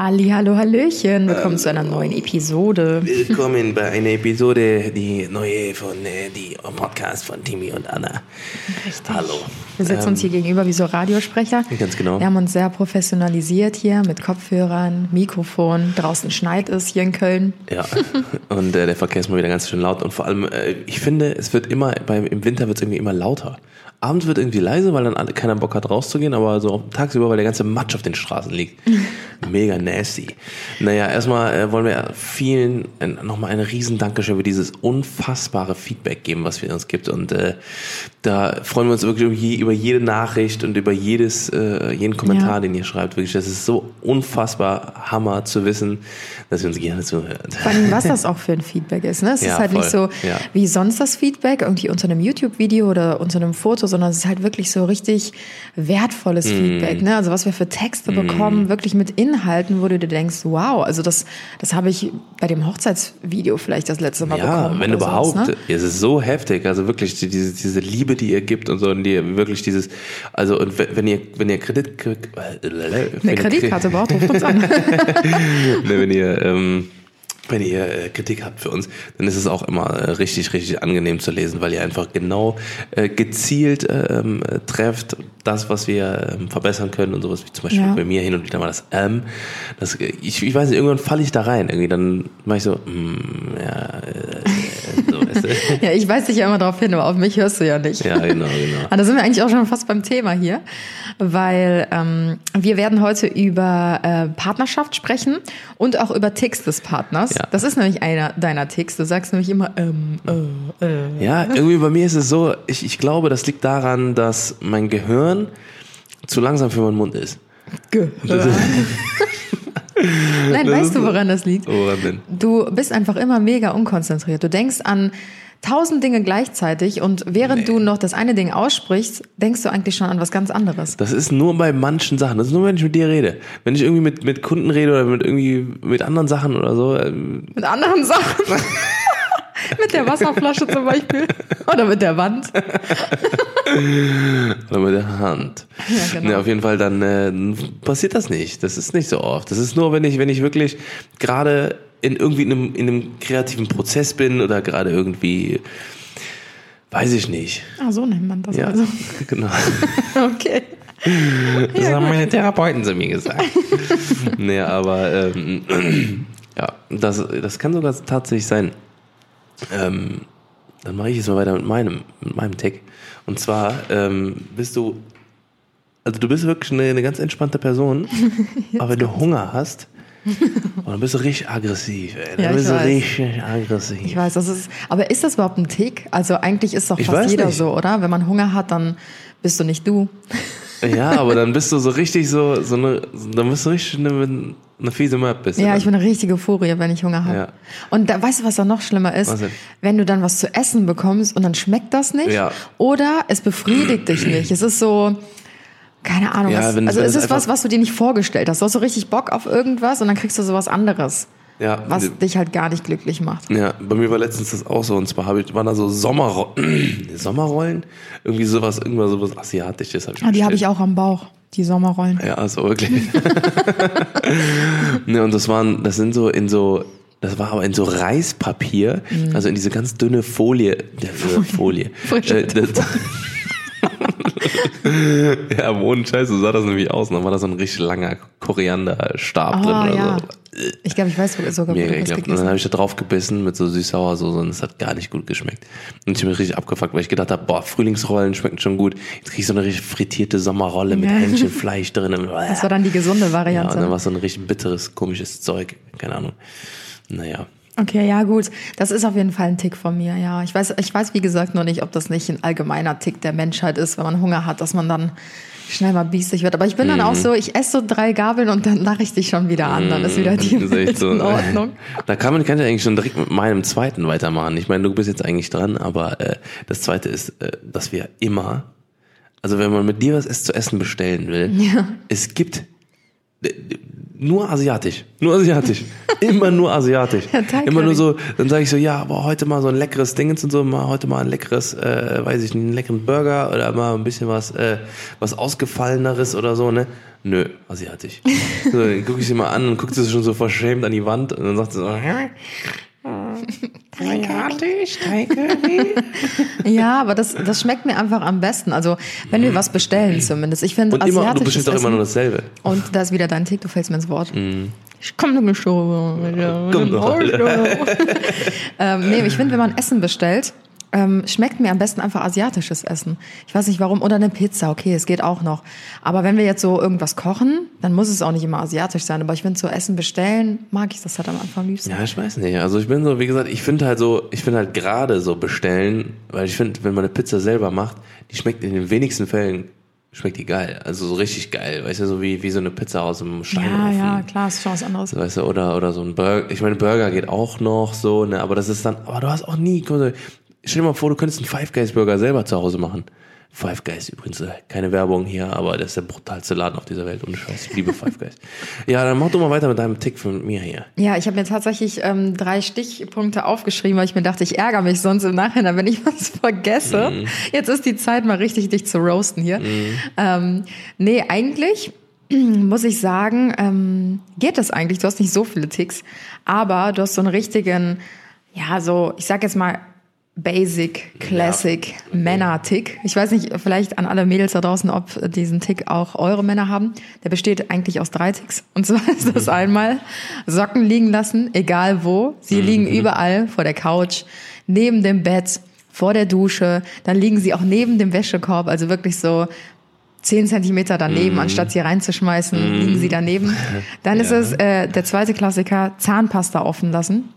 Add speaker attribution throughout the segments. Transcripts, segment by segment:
Speaker 1: Halli, hallo, hallöchen. Willkommen zu einer neuen Episode.
Speaker 2: Willkommen bei einer Episode, die neue von äh, die Podcast von Timmy und Anna.
Speaker 1: Richtig.
Speaker 2: Hallo.
Speaker 1: Wir sitzen uns hier gegenüber wie so Radiosprecher.
Speaker 2: Ganz genau.
Speaker 1: Wir haben uns sehr professionalisiert hier mit Kopfhörern, Mikrofon. Draußen schneit es hier in Köln.
Speaker 2: Ja, und äh, der Verkehr ist mal wieder ganz schön laut und vor allem, äh, ich finde, es wird immer, beim, im Winter wird es irgendwie immer lauter. Abends wird irgendwie leise, weil dann alle, keiner Bock hat rauszugehen, aber so tagsüber, weil der ganze Matsch auf den Straßen liegt. Mega nasty. Naja, erstmal äh, wollen wir vielen äh, nochmal ein riesen Dankeschön für dieses unfassbare Feedback geben, was wir uns gibt. Und äh, da freuen wir uns wirklich über, je, über jede Nachricht und über jedes, äh, jeden Kommentar,
Speaker 1: Ja.
Speaker 2: den ihr schreibt. Wirklich, das ist so unfassbar Hammer zu wissen, dass ihr uns gerne zuhört.
Speaker 1: Vor allem, was das auch für ein Feedback ist. Ne? Es
Speaker 2: Ja,
Speaker 1: ist halt nicht so
Speaker 2: voll. Ja.
Speaker 1: wie sonst das Feedback, irgendwie unter einem YouTube-Video oder unter einem Foto, sondern es ist halt wirklich so richtig wertvolles
Speaker 2: Mm.
Speaker 1: Feedback. Ne? Also was wir für Texte bekommen, wirklich mit Inhalten, wo du dir denkst, wow, also das, das habe ich bei dem Hochzeitsvideo vielleicht das letzte Mal
Speaker 2: Ja,
Speaker 1: bekommen.
Speaker 2: wenn überhaupt.
Speaker 1: sowas, ne?
Speaker 2: Es ist so heftig. Also wirklich die- diese, diese Liebe, die ihr gibt und so, und die ihr wirklich dieses, also und wenn ihr, wenn ihr Kredit,
Speaker 1: Eine Kreditkarte braucht, ruft uns an.
Speaker 2: ne, wenn ihr, ähm, wenn ihr äh, Kritik habt für uns, dann ist es auch immer äh, richtig, richtig angenehm zu lesen, weil ihr einfach genau äh, gezielt ähm, äh, trefft das, was wir ähm, verbessern können und sowas, wie zum Beispiel
Speaker 1: Ja.
Speaker 2: bei mir hin und wieder mal das ähm. Das, äh, ich, ich weiß nicht, irgendwann falle ich da rein. Irgendwie dann mache ich so, mm, ja, äh, so, weißt du?
Speaker 1: ja, ich weiß dich ja immer darauf hin, aber auf mich hörst du ja nicht.
Speaker 2: Ja, genau, genau.
Speaker 1: Ah, da sind wir eigentlich auch schon fast beim Thema hier, weil ähm, wir werden heute über äh, Partnerschaft sprechen und auch über Ticks des Partners.
Speaker 2: Ja.
Speaker 1: Das ist nämlich einer deiner Ticks. Du sagst nämlich immer, ähm, äh, äh.
Speaker 2: Ja, irgendwie bei mir ist es so, ich, ich glaube, das liegt daran, dass mein Gehirn zu langsam für meinen Mund ist.
Speaker 1: Gehör. Nein,
Speaker 2: Das
Speaker 1: weißt du, woran das liegt?
Speaker 2: Woran denn?
Speaker 1: Du bist einfach immer mega unkonzentriert. Du denkst an tausend Dinge gleichzeitig und während du noch das eine Ding aussprichst, denkst du eigentlich schon an was ganz anderes.
Speaker 2: Das ist nur bei manchen Sachen. Das ist nur, wenn ich mit dir rede. Wenn ich irgendwie mit, mit Kunden rede oder mit irgendwie mit anderen Sachen oder so. ähm,
Speaker 1: Mit anderen Sachen. mit der Wasserflasche zum Beispiel. Oder mit der Wand.
Speaker 2: Oder mit der Hand.
Speaker 1: Ja, genau.
Speaker 2: Ne, auf jeden Fall, dann äh, passiert das nicht. Das ist nicht so oft. Das ist nur, wenn ich, wenn ich wirklich gerade in irgendwie in einem, in einem kreativen Prozess bin oder gerade irgendwie, weiß ich nicht.
Speaker 1: Ah, so nennt man das
Speaker 2: Ja,
Speaker 1: also.
Speaker 2: genau.
Speaker 1: Okay.
Speaker 2: Das haben meine Therapeuten zu mir gesagt. nee, aber ähm, ja, das, das kann sogar tatsächlich sein. Ähm, dann mache ich jetzt mal weiter mit meinem, mit meinem Tag. Und zwar ähm, bist du, also du bist wirklich eine, eine ganz entspannte Person, aber wenn du Hunger hast, oh, dann bist du richtig aggressiv. Ey. Dann
Speaker 1: Ja,
Speaker 2: bist du
Speaker 1: weiß.
Speaker 2: richtig aggressiv.
Speaker 1: Ich weiß, das ist, aber ist das überhaupt ein Tick? Also eigentlich ist doch
Speaker 2: Ich
Speaker 1: fast jeder
Speaker 2: nicht.
Speaker 1: so, oder? Wenn man Hunger hat, dann bist du nicht du.
Speaker 2: Ja, aber dann bist du so richtig so, so eine, dann bist du richtig eine, eine fiese Map. Bist
Speaker 1: Ja, ich bin eine richtige Furie, wenn ich Hunger habe.
Speaker 2: Ja.
Speaker 1: Und da, weißt du, was da noch schlimmer ist? Wenn du dann was zu essen bekommst und dann schmeckt das nicht.
Speaker 2: Ja.
Speaker 1: Oder es befriedigt dich nicht. Es ist so, keine Ahnung,
Speaker 2: Ja,
Speaker 1: was,
Speaker 2: wenn-
Speaker 1: also
Speaker 2: wenn
Speaker 1: es ist was, was du dir nicht vorgestellt hast. Du hast so richtig Bock auf irgendwas und dann kriegst du sowas anderes,
Speaker 2: ja,
Speaker 1: was dich halt gar nicht glücklich macht.
Speaker 2: Ja, bei mir war letztens das auch so. Und zwar habe ich, waren da so Sommerrollen, Sommerrollen? Irgendwie sowas, irgendwas sowas Asiatisches habe ich
Speaker 1: Ah, die habe ich auch am Bauch, die Sommerrollen.
Speaker 2: Ja, also wirklich. ne, und das waren, das sind so in so, das war aber in so Reispapier,
Speaker 1: Mhm.
Speaker 2: also in diese ganz dünne Folie, der Folie.
Speaker 1: Frische
Speaker 2: Äh, das, ja, ohne Scheiß, so sah das nämlich aus. Und dann war da so ein richtig langer Korianderstab
Speaker 1: Ah,
Speaker 2: drin oder
Speaker 1: ja.
Speaker 2: so.
Speaker 1: Ich glaube, ich weiß sogar, wo du das
Speaker 2: ekelhaft. Und dann
Speaker 1: gegessen
Speaker 2: habe ich da drauf gebissen mit so süß-sauer-Soße und es hat gar nicht gut geschmeckt. Und ich bin richtig abgefuckt, weil ich gedacht habe, boah, Frühlingsrollen schmecken schon gut. Jetzt krieg ich so eine richtig frittierte Sommerrolle mit. Hähnchenfleisch drin.
Speaker 1: Das war dann die gesunde
Speaker 2: ja, und
Speaker 1: Variante.
Speaker 2: dann war es so ein richtig bitteres, komisches Zeug. Keine Ahnung. Naja.
Speaker 1: Okay, ja gut. Das ist auf jeden Fall ein Tick von mir, ja. Ich weiß, ich weiß wie gesagt nur nicht, ob das nicht ein allgemeiner Tick der Menschheit ist, wenn man Hunger hat, dass man dann schnell mal biestig wird. Aber ich bin dann
Speaker 2: Mhm.
Speaker 1: auch so, ich esse so drei Gabeln und dann lache ich dich schon wieder an. Dann ist wieder die
Speaker 2: Das ist
Speaker 1: Welt
Speaker 2: so.
Speaker 1: in Ordnung.
Speaker 2: Da kann man, kann ich eigentlich schon direkt mit meinem zweiten weitermachen. Ich meine, du bist jetzt eigentlich dran, aber äh, das zweite ist, äh, dass wir immer, also wenn man mit dir was zu essen bestellen will,
Speaker 1: Ja.
Speaker 2: es gibt, nur asiatisch. Nur asiatisch. Immer nur asiatisch.
Speaker 1: Ja,
Speaker 2: Immer nur so, dann sage ich so, ja, aber heute mal so ein leckeres Ding und so, mal heute mal ein leckeres, äh, weiß ich nicht, einen leckeren Burger oder mal ein bisschen was, äh, was ausgefalleneres oder so, ne? Nö, asiatisch. so, dann gucke ich sie mal an und guckt sie schon so verschämt an die Wand und dann sagt sie so, hä? Asiatisch, Thai Curry.
Speaker 1: Ja, aber das, das schmeckt mir einfach am besten. Also, wenn wir was bestellen zumindest. Ich finde
Speaker 2: Und immer, du
Speaker 1: asiatisches
Speaker 2: bestellst auch immer nur dasselbe.
Speaker 1: Und da ist wieder dein Tick, du fällst mir ins Wort. Ich komm doch nicht schon.
Speaker 2: Komm doch.
Speaker 1: ähm, nee, ich finde, wenn man Essen bestellt, ähm, schmeckt mir am besten einfach asiatisches Essen. Ich weiß nicht warum. Oder eine Pizza, okay, es geht auch noch. Aber wenn wir jetzt so irgendwas kochen, dann muss es auch nicht immer asiatisch sein. Aber ich finde, so Essen bestellen, mag ich das halt am Anfang liebsten.
Speaker 2: Ja, ich weiß nicht. Also ich bin so, wie gesagt, ich finde halt so, ich finde halt gerade so bestellen, weil ich finde, wenn man eine Pizza selber macht, die schmeckt in den wenigsten Fällen, schmeckt die geil. Also so richtig geil. Weißt du, so wie, wie so eine Pizza aus dem
Speaker 1: ja,
Speaker 2: Steinofen.
Speaker 1: ja, klar, ist schon was anderes.
Speaker 2: Weißt du, oder, oder so ein Burger. Ich meine, Burger geht auch noch so, ne, aber das ist dann, aber du hast auch nie, stell dir mal vor, du könntest einen Five Guys Burger selber zu Hause machen. Five Guys übrigens, äh, keine Werbung hier, aber das ist der brutalste Laden auf dieser Welt. Ohne Scheiß, ich liebe Five Guys. Ja, dann mach du mal weiter mit deinem Tick von mir hier.
Speaker 1: Ja, ich habe mir tatsächlich ähm, drei Stichpunkte aufgeschrieben, weil ich mir dachte, ich ärgere mich sonst im Nachhinein, wenn ich was vergesse. Jetzt ist die Zeit mal richtig, dich zu roasten hier. Ähm, nee, eigentlich muss ich sagen, ähm, geht das eigentlich. Du hast nicht so viele Ticks, aber du hast so einen richtigen, ja, so, ich sag jetzt mal, Basic, Classic Männer-Tick. Ich weiß nicht, vielleicht an alle Mädels da draußen, ob diesen Tick auch eure Männer haben. Der besteht eigentlich aus drei Ticks. Und zwar ist das einmal Socken liegen lassen, egal wo. Sie liegen überall vor der Couch, neben dem Bett, vor der Dusche. Dann liegen sie auch neben dem Wäschekorb, also wirklich so zehn Zentimeter daneben, anstatt sie reinzuschmeißen, liegen sie daneben. Dann ist
Speaker 2: Ja.
Speaker 1: es äh, der zweite Klassiker, Zahnpasta offen lassen.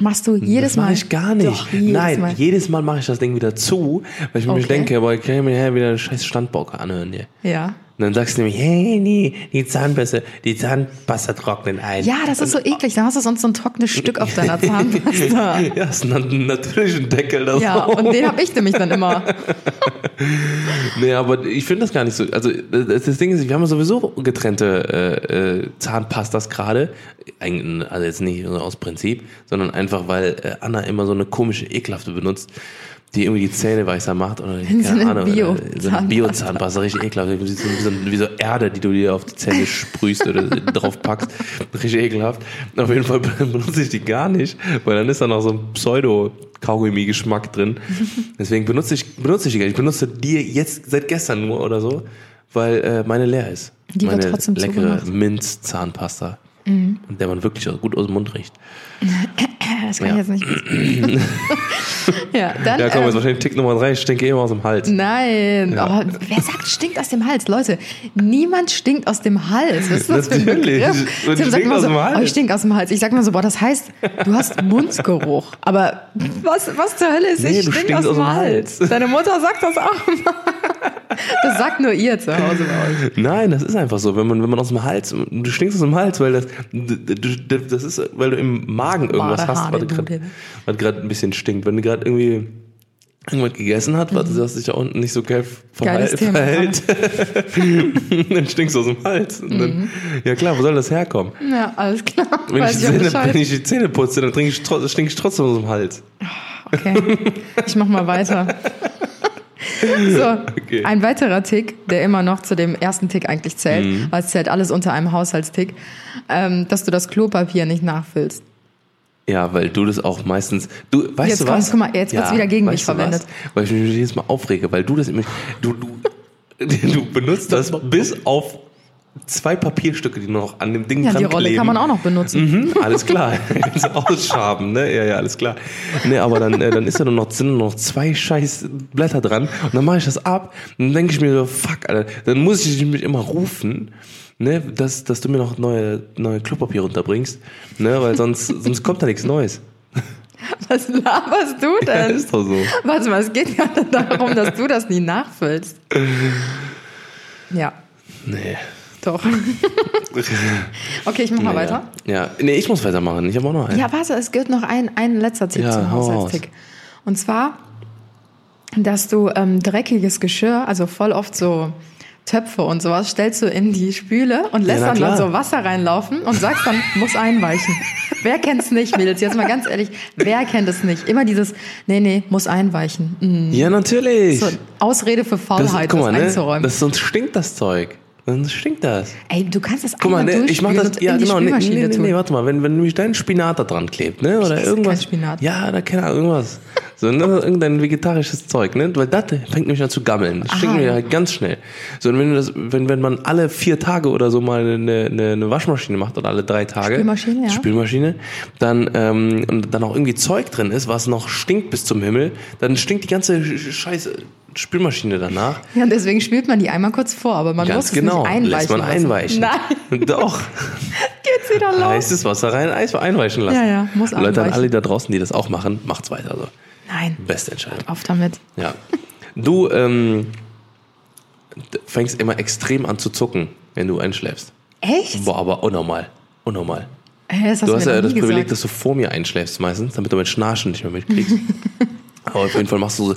Speaker 1: Machst du jedes
Speaker 2: das
Speaker 1: Mal?
Speaker 2: mache ich gar nicht.
Speaker 1: Doch, jedes
Speaker 2: Nein,
Speaker 1: Mal.
Speaker 2: jedes Mal mache ich das Ding wieder zu, weil ich mir
Speaker 1: Okay.
Speaker 2: denke, boah, ich kann mir hier wieder einen scheiß Standbauker anhören hier.
Speaker 1: Ja.
Speaker 2: Und dann sagst du nämlich, hey, nee, die Zahnpasta, die Zahnpasta trocknen ein.
Speaker 1: Ja, das ist so eklig. Da hast du sonst so ein trockenes Stück auf deiner Zahnpasta.
Speaker 2: Ja, ist ein natürlichen Deckel. Das
Speaker 1: Ja, und den habe ich nämlich dann immer.
Speaker 2: Nee, aber ich finde das gar nicht so. Also das, das Ding ist, wir haben sowieso getrennte äh, äh, Zahnpastas gerade. Also jetzt nicht aus Prinzip, sondern einfach, weil äh, Anna immer so eine komische, ekelhafte benutzt, die irgendwie die Zähne weißer macht. Oder
Speaker 1: So
Speaker 2: keine
Speaker 1: eine
Speaker 2: Ahnung. äh, So eine
Speaker 1: Bio-Zahnpasta.
Speaker 2: Richtig ekelhaft. Wie so, wie, so, so Erde, die du dir auf die Zähne sprühst oder drauf packst. Richtig ekelhaft. Auf jeden Fall benutze ich die gar nicht, weil dann ist da noch so ein Pseudo-Kaugummi-Geschmack drin. Deswegen benutze ich, benutze ich die gar nicht. Ich benutze die jetzt seit gestern nur oder so, weil äh, meine leer ist.
Speaker 1: Die wird
Speaker 2: meine
Speaker 1: trotzdem
Speaker 2: leckere. Minz-Zahnpasta. Und der man wirklich gut aus dem Mund riecht.
Speaker 1: Das kann
Speaker 2: Ja.
Speaker 1: ich jetzt nicht. ja, dann.
Speaker 2: Ja, komm,
Speaker 1: ähm,
Speaker 2: jetzt wahrscheinlich Tick Nummer drei, ich stinke immer aus dem Hals.
Speaker 1: Nein, oh, wer sagt, stinkt aus dem Hals? Leute, niemand stinkt aus dem Hals. Was ist das für ein
Speaker 2: Natürlich.
Speaker 1: Begriff? Tim sagt immer
Speaker 2: aus
Speaker 1: so,
Speaker 2: Hals.
Speaker 1: Oh, ich stink aus dem Hals. Ich sag mal so, boah, das heißt, du hast Mundgeruch. Aber was, was zur Hölle ist,
Speaker 2: Nee,
Speaker 1: ich
Speaker 2: du
Speaker 1: stink
Speaker 2: stinkst
Speaker 1: aus dem Hals. Deine Mutter sagt das auch immer. Das sagt nur ihr zu Hause bei euch.
Speaker 2: Nein, das ist einfach so. Wenn man, wenn man aus dem Hals, du stinkst aus dem Hals, weil das, du- das ist, weil du im Magen irgendwas
Speaker 1: Wahre
Speaker 2: hast, was gerade ein bisschen stinkt. Wenn du gerade irgendwie irgendwas gegessen hast, was das sich da unten nicht so geil verhält, verhält dann stinkst du aus dem Hals. Und dann, Ja klar, wo soll das herkommen?
Speaker 1: Ja, alles klar.
Speaker 2: Wenn, ich
Speaker 1: Weiß
Speaker 2: die
Speaker 1: ich auch
Speaker 2: Zähne, wenn ich die Zähne putze, dann ich, stink ich trotzdem aus dem Hals.
Speaker 1: Okay, ich mach mal weiter. So,
Speaker 2: Okay.
Speaker 1: ein weiterer Tick, der immer noch zu dem ersten Tick eigentlich zählt,
Speaker 2: Mhm.
Speaker 1: weil es zählt alles unter einem Haushaltstick, ähm, dass du das Klopapier nicht nachfüllst.
Speaker 2: Ja, weil du das auch meistens. Du, weißt
Speaker 1: Jetzt
Speaker 2: du was?
Speaker 1: guck mal, jetzt wird's wieder gegen mich
Speaker 2: du was?
Speaker 1: verwendet.
Speaker 2: Weil ich mich jedes Mal aufrege, weil du das immer. Du, du, du benutzt das bis auf zwei Papierstücke, die noch an dem Ding
Speaker 1: Ja,
Speaker 2: dran
Speaker 1: die Rolle
Speaker 2: kleben.
Speaker 1: kann man auch noch benutzen.
Speaker 2: Mhm, alles klar. Kannst du ausschaben, ne? Ja, ja, alles klar. Nee, aber dann, äh, dann ist da nur noch, sind nur noch zwei scheiß Blätter dran und dann mache ich das ab und dann denke ich mir so, fuck, Alter, dann muss ich mich immer rufen, ne, dass, dass du mir noch neue, neue Klopapier runterbringst, ne, weil sonst, sonst kommt da nichts Neues.
Speaker 1: Was laberst du
Speaker 2: Ja,
Speaker 1: denn?
Speaker 2: ist doch so.
Speaker 1: Warte mal, es geht ja darum, dass du das nie nachfüllst. Ja,
Speaker 2: Nee.
Speaker 1: doch. Okay, ich mach mal weiter.
Speaker 2: Ja, nee, ich muss weitermachen. Ich habe auch noch einen.
Speaker 1: Ja, warte, es gibt noch ein, ein letzter Tipp
Speaker 2: Ja,
Speaker 1: zum
Speaker 2: hau
Speaker 1: Haushaltstick. Und zwar, dass du ähm, dreckiges Geschirr, also voll oft so Töpfe und sowas stellst du in die Spüle und lässt
Speaker 2: na
Speaker 1: dann, so Wasser reinlaufen und sagst dann, muss einweichen. wer kennt's nicht, Mädels? Jetzt mal ganz ehrlich, wer kennt es nicht? Immer dieses, nee, nee, muss einweichen. Mhm.
Speaker 2: Ja, natürlich.
Speaker 1: So, Ausrede für
Speaker 2: das,
Speaker 1: Faulheit,
Speaker 2: guck
Speaker 1: das,
Speaker 2: mal, ne?
Speaker 1: einzuräumen.
Speaker 2: das, sonst stinkt das Zeug. Sonst stinkt das.
Speaker 1: Ey, du kannst das
Speaker 2: Guck mal, ne, ich mach das, ja genau, nee, nee, nee, nee, warte mal, wenn, wenn nämlich dein Spinat da dran klebt, ne, oder
Speaker 1: esse
Speaker 2: irgendwas.
Speaker 1: kein Spinat.
Speaker 2: Ja, da keine Ahnung, irgendwas. So, ne, irgendein vegetarisches Zeug, ne, weil das fängt nämlich an zu gammeln. Das stinkt mir halt ganz schnell. So, und wenn du das, wenn, wenn man alle vier Tage oder so mal eine, eine, eine Waschmaschine macht oder alle drei Tage.
Speaker 1: Spülmaschine, ja.
Speaker 2: Spülmaschine, dann, ähm, und dann auch irgendwie Zeug drin ist, was noch stinkt bis zum Himmel, dann stinkt die ganze Sch- scheiße Spülmaschine danach.
Speaker 1: Ja, und deswegen spült man die einmal kurz vor, aber man
Speaker 2: Ganz
Speaker 1: muss es
Speaker 2: genau,
Speaker 1: nicht einweichen
Speaker 2: lässt man
Speaker 1: lassen.
Speaker 2: einweichen.
Speaker 1: Nein,
Speaker 2: Doch.
Speaker 1: geht's wieder los.
Speaker 2: heißes Wasser rein, Eis einweichen lassen.
Speaker 1: Ja, ja, muss
Speaker 2: Leute, an
Speaker 1: einweichen.
Speaker 2: alle da draußen, die das auch machen, macht's weiter so.
Speaker 1: Nein,
Speaker 2: Beste Entscheidung.
Speaker 1: auf damit.
Speaker 2: Ja. Du ähm, fängst immer extrem an zu zucken, wenn du einschläfst.
Speaker 1: Echt?
Speaker 2: Boah, aber unnormal. Unnormal.
Speaker 1: Hä, das hast
Speaker 2: Du hast ja das Privileg,
Speaker 1: gesagt.
Speaker 2: dass du vor mir einschläfst meistens, damit du mit Schnarchen nicht mehr mitkriegst. Aber auf jeden Fall machst du so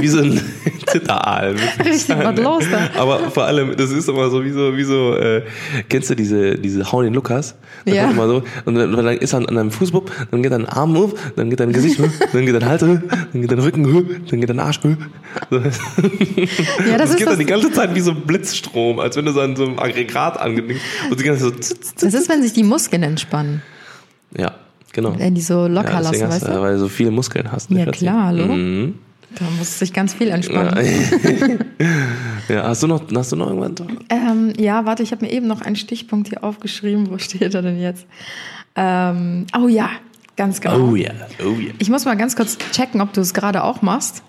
Speaker 2: wie so ein, Zitteraal.
Speaker 1: Richtig, was los da?
Speaker 2: Aber vor allem, das ist immer so wie so, wie so, äh, kennst du diese, diese Hau den Lukas? Das
Speaker 1: Ja.
Speaker 2: Immer so, und dann, dann ist er an deinem Fuß, wupp, dann geht dein Arm hoch, dann geht dein Gesicht hoch, dann geht dein Hals hoch, dann geht dein Rücken hoch, dann geht dein Arsch hoch. So.
Speaker 1: Ja, das,
Speaker 2: Das,
Speaker 1: ist
Speaker 2: geht
Speaker 1: das,
Speaker 2: dann die ganze Zeit wie so ein Blitzstrom, als wenn du so an so einem Aggregat angedingst und die ganze Zeit so,
Speaker 1: das ist, wenn sich die Muskeln entspannen,
Speaker 2: ja, genau.
Speaker 1: wenn die so locker
Speaker 2: ja,
Speaker 1: lassen, weißt
Speaker 2: du, weil du so viele Muskeln hast.
Speaker 1: Ja, klar, hallo.
Speaker 2: Mhm.
Speaker 1: Da muss sich ganz viel entspannen.
Speaker 2: ja, hast du noch, hast du noch irgendwas?
Speaker 1: Ähm, ja, warte, ich habe mir eben noch einen Stichpunkt hier aufgeschrieben. Wo steht er denn jetzt? Ähm, oh ja, ganz genau.
Speaker 2: Oh ja, oh ja.
Speaker 1: Ich muss mal ganz kurz checken, ob du es gerade auch machst.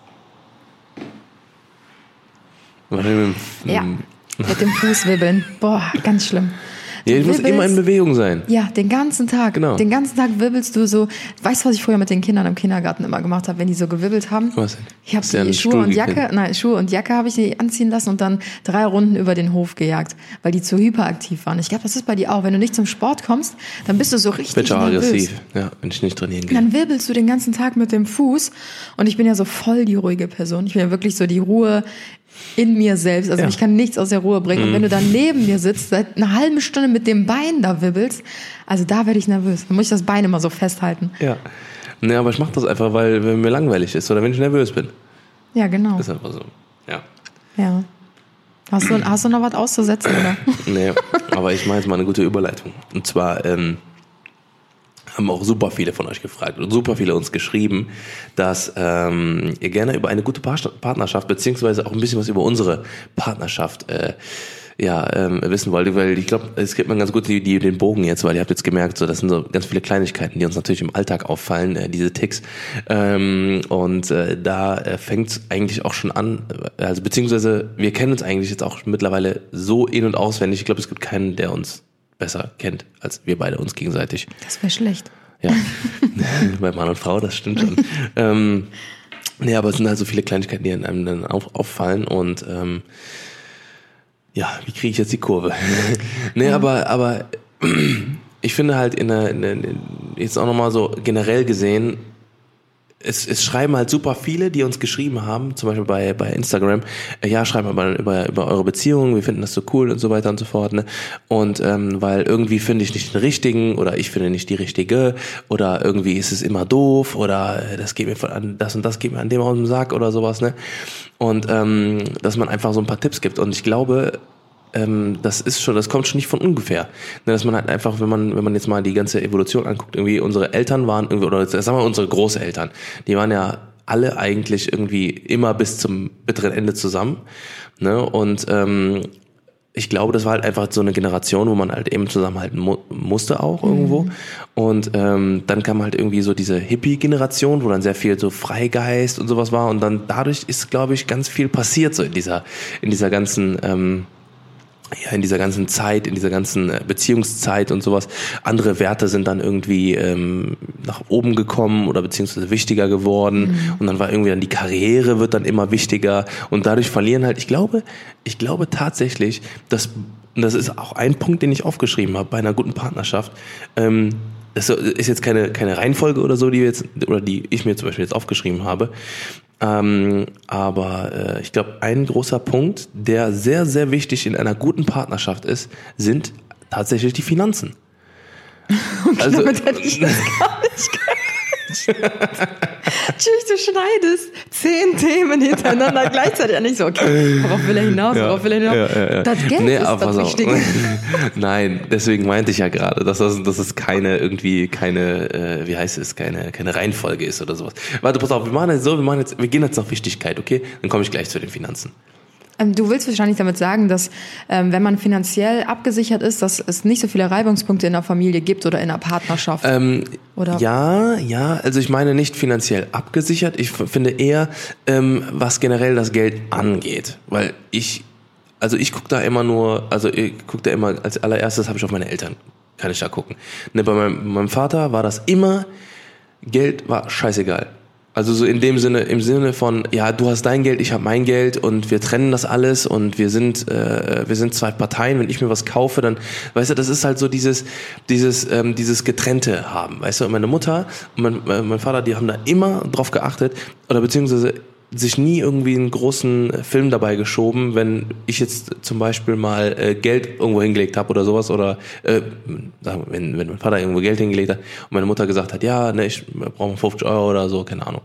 Speaker 2: Warte, mit dem-
Speaker 1: Ja, mit dem Fuß wibbeln. Boah, ganz schlimm.
Speaker 2: Ja, ich muss
Speaker 1: wibbelst-
Speaker 2: immer in Bewegung sein.
Speaker 1: Ja, den ganzen Tag.
Speaker 2: Genau.
Speaker 1: Den ganzen Tag wirbelst du so. Weißt du, was ich früher mit den Kindern im Kindergarten immer gemacht habe, wenn die so gewibbelt haben?
Speaker 2: Was denn?
Speaker 1: Ich habe die Schuhe
Speaker 2: Stuhl
Speaker 1: und Jacke, nein, Schuhe und Jacke habe ich die anziehen lassen und dann drei Runden über den Hof gejagt, weil die zu hyperaktiv waren. Ich glaube, das ist bei dir auch. Wenn du nicht zum Sport kommst, dann bist du so richtig
Speaker 2: Bin ich auch
Speaker 1: nervös.
Speaker 2: aggressiv, ja, wenn ich nicht trainieren gehe.
Speaker 1: Dann wirbelst du den ganzen Tag mit dem Fuß und ich bin ja so voll die ruhige Person. Ich bin ja wirklich so die Ruhe in mir selbst. Also
Speaker 2: Ja.
Speaker 1: ich kann nichts aus der Ruhe bringen. Und wenn du dann neben mir sitzt, seit einer halben Stunde mit dem Bein da wibbelst, also da werde ich nervös. Dann muss ich das Bein immer so festhalten.
Speaker 2: Ja. Nee, aber ich mache das einfach, weil wenn mir langweilig ist oder wenn ich nervös bin.
Speaker 1: Ja, genau.
Speaker 2: Ist einfach so. Ja.
Speaker 1: Ja. Hast du, hast du noch was auszusetzen, oder?
Speaker 2: Nee, aber ich mache jetzt mal eine gute Überleitung. Und zwar ähm, haben auch super viele von euch gefragt und super viele uns geschrieben, dass ähm, ihr gerne über eine gute Par- Partnerschaft beziehungsweise auch ein bisschen was über unsere Partnerschaft äh, ja, ähm, wissen wollt. Weil ich glaube, es gibt mir ganz gut die, die, den Bogen jetzt, weil ihr habt jetzt gemerkt, so das sind so ganz viele Kleinigkeiten, die uns natürlich im Alltag auffallen, äh, diese Ticks. Ähm, und äh, da äh, fängt eigentlich auch schon an, äh, also beziehungsweise wir kennen uns eigentlich jetzt auch mittlerweile so in- und auswendig. Ich glaube, es gibt keinen, der uns besser kennt als wir beide uns gegenseitig.
Speaker 1: Das wäre schlecht.
Speaker 2: Ja, bei Mann und Frau, das stimmt schon. ähm, nee, aber es sind halt so viele Kleinigkeiten, die einem dann auf, auffallen und ähm, ja, wie kriege ich jetzt die Kurve? nee, aber, aber ich finde halt in der, in der jetzt auch nochmal so generell gesehen, es, es schreiben halt super viele, die uns geschrieben haben, zum Beispiel bei, bei Instagram, äh, ja, schreiben aber über, über eure Beziehung, wir finden das so cool und so weiter und so fort. Ne? Und ähm, weil irgendwie finde ich nicht den richtigen oder ich finde nicht die richtige oder irgendwie ist es immer doof oder äh, das geht mir von an, das und das geht mir an dem aus dem Sack oder sowas, ne? Und ähm, dass man einfach so ein paar Tipps gibt. Und ich glaube, ähm, das ist schon, das kommt schon nicht von ungefähr. Ne, dass man halt einfach, wenn man, wenn man jetzt mal die ganze Evolution anguckt, irgendwie unsere Eltern waren irgendwie, oder sagen wir unsere Großeltern, die waren ja alle eigentlich irgendwie immer bis zum bitteren Ende zusammen. Ne? Und ähm, ich glaube, das war halt einfach so eine Generation, wo man halt eben zusammenhalten mu musste auch irgendwo. Und ähm, dann kam halt irgendwie so diese Hippie-Generation, wo dann sehr viel so Freigeist und sowas war. Und dann dadurch ist, glaube ich, ganz viel passiert so in dieser, in dieser ganzen ähm, ja, in dieser ganzen Zeit, in dieser ganzen äh, Beziehungszeit und sowas, andere Werte sind dann irgendwie ähm, nach oben gekommen oder beziehungsweise wichtiger geworden. Und dann war irgendwie dann die Karriere wird dann immer wichtiger. Und dadurch verlieren halt, ich glaube, ich glaube tatsächlich, dass, und das ist auch ein Punkt, den ich aufgeschrieben habe bei einer guten Partnerschaft, ähm, das ist jetzt keine, keine Reihenfolge oder so, die wir jetzt, oder die ich mir zum Beispiel jetzt aufgeschrieben habe. Ähm, aber äh, ich glaube, ein großer Punkt, der sehr, sehr wichtig in einer guten Partnerschaft ist, sind tatsächlich die Finanzen.
Speaker 1: Okay, also, damit hätte ich das gar nicht Tschüss, du schneidest zehn Themen hintereinander gleichzeitig. Nicht so, okay, worauf will er hinaus, worauf will er hinaus? Ja, ja, ja. Das Geld nee, ist das Wichtige.
Speaker 2: Nein, deswegen meinte ich ja gerade, dass das, dass es keine irgendwie, keine, äh, wie heißt es, keine, keine Reihenfolge ist oder sowas. Warte, pass auf, wir machen jetzt so, wir machen jetzt, wir gehen jetzt nach Wichtigkeit, okay? Dann komme ich gleich zu den Finanzen.
Speaker 1: Ähm, du willst wahrscheinlich damit sagen, dass ähm, wenn man finanziell abgesichert ist, dass es nicht so viele Reibungspunkte in der Familie gibt oder in der Partnerschaft.
Speaker 2: Ähm, oder? Ja, ja. Also ich meine nicht finanziell abgesichert. Ich finde eher, ähm, was generell das Geld angeht, weil ich, also ich gucke da immer nur, also ich gucke da immer als allererstes habe ich auf meine Eltern, kann ich da gucken. Ne, bei meinem, meinem Vater war das immer Geld war scheißegal. Also so in dem Sinne, im Sinne von, ja, du hast dein Geld, ich habe mein Geld und wir trennen das alles und wir sind, äh, wir sind zwei Parteien. Wenn ich mir was kaufe, dann, weißt du, das ist halt so dieses, dieses, ähm, dieses getrennte haben, weißt du. Und meine Mutter und mein, äh, mein Vater, die haben da immer drauf geachtet oder beziehungsweise sich nie irgendwie einen großen Film dabei geschoben, wenn ich jetzt zum Beispiel mal äh, Geld irgendwo hingelegt habe oder sowas oder äh, wenn, wenn mein Vater irgendwo Geld hingelegt hat und meine Mutter gesagt hat, ja, ne, ich brauche 50 Euro oder so, keine Ahnung,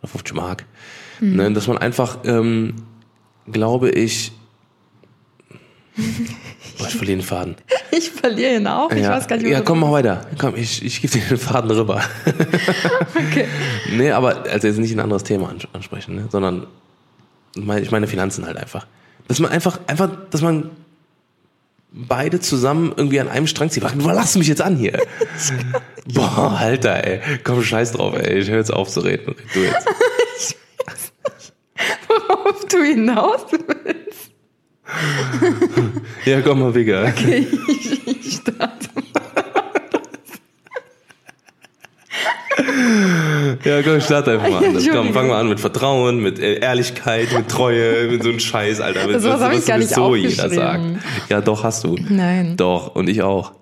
Speaker 2: oder 50 Mark. Mhm. Ne, dass man einfach, ähm, glaube ich, Oh, ich verliere den Faden.
Speaker 1: Ich verliere ihn auch. Ich
Speaker 2: ja.
Speaker 1: weiß gar nicht,
Speaker 2: Ja, komm mal weiter. Komm, ich, ich gebe dir den Faden rüber. okay. Nee, aber also jetzt nicht ein anderes Thema ansprechen, ne? sondern ich meine Finanzen halt einfach. Dass man einfach, einfach, dass man beide zusammen irgendwie an einem Strang zieht. Du lass mich jetzt an hier. Boah, Alter, ey. Komm, scheiß drauf, ey. Ich höre jetzt auf zu reden. Du jetzt. ich weiß
Speaker 1: nicht, worauf du hinaus willst
Speaker 2: ja, komm mal, Digga.
Speaker 1: Okay, ich, ich starte
Speaker 2: Ja, komm, start einfach mal an. Komm, fang mal an mit Vertrauen, mit äh, Ehrlichkeit, mit Treue, mit so einem Scheiß, Alter. Mit,
Speaker 1: das was, was, was gar nicht so jeder sagt.
Speaker 2: Ja, doch, hast du.
Speaker 1: Nein.
Speaker 2: Doch, und ich auch.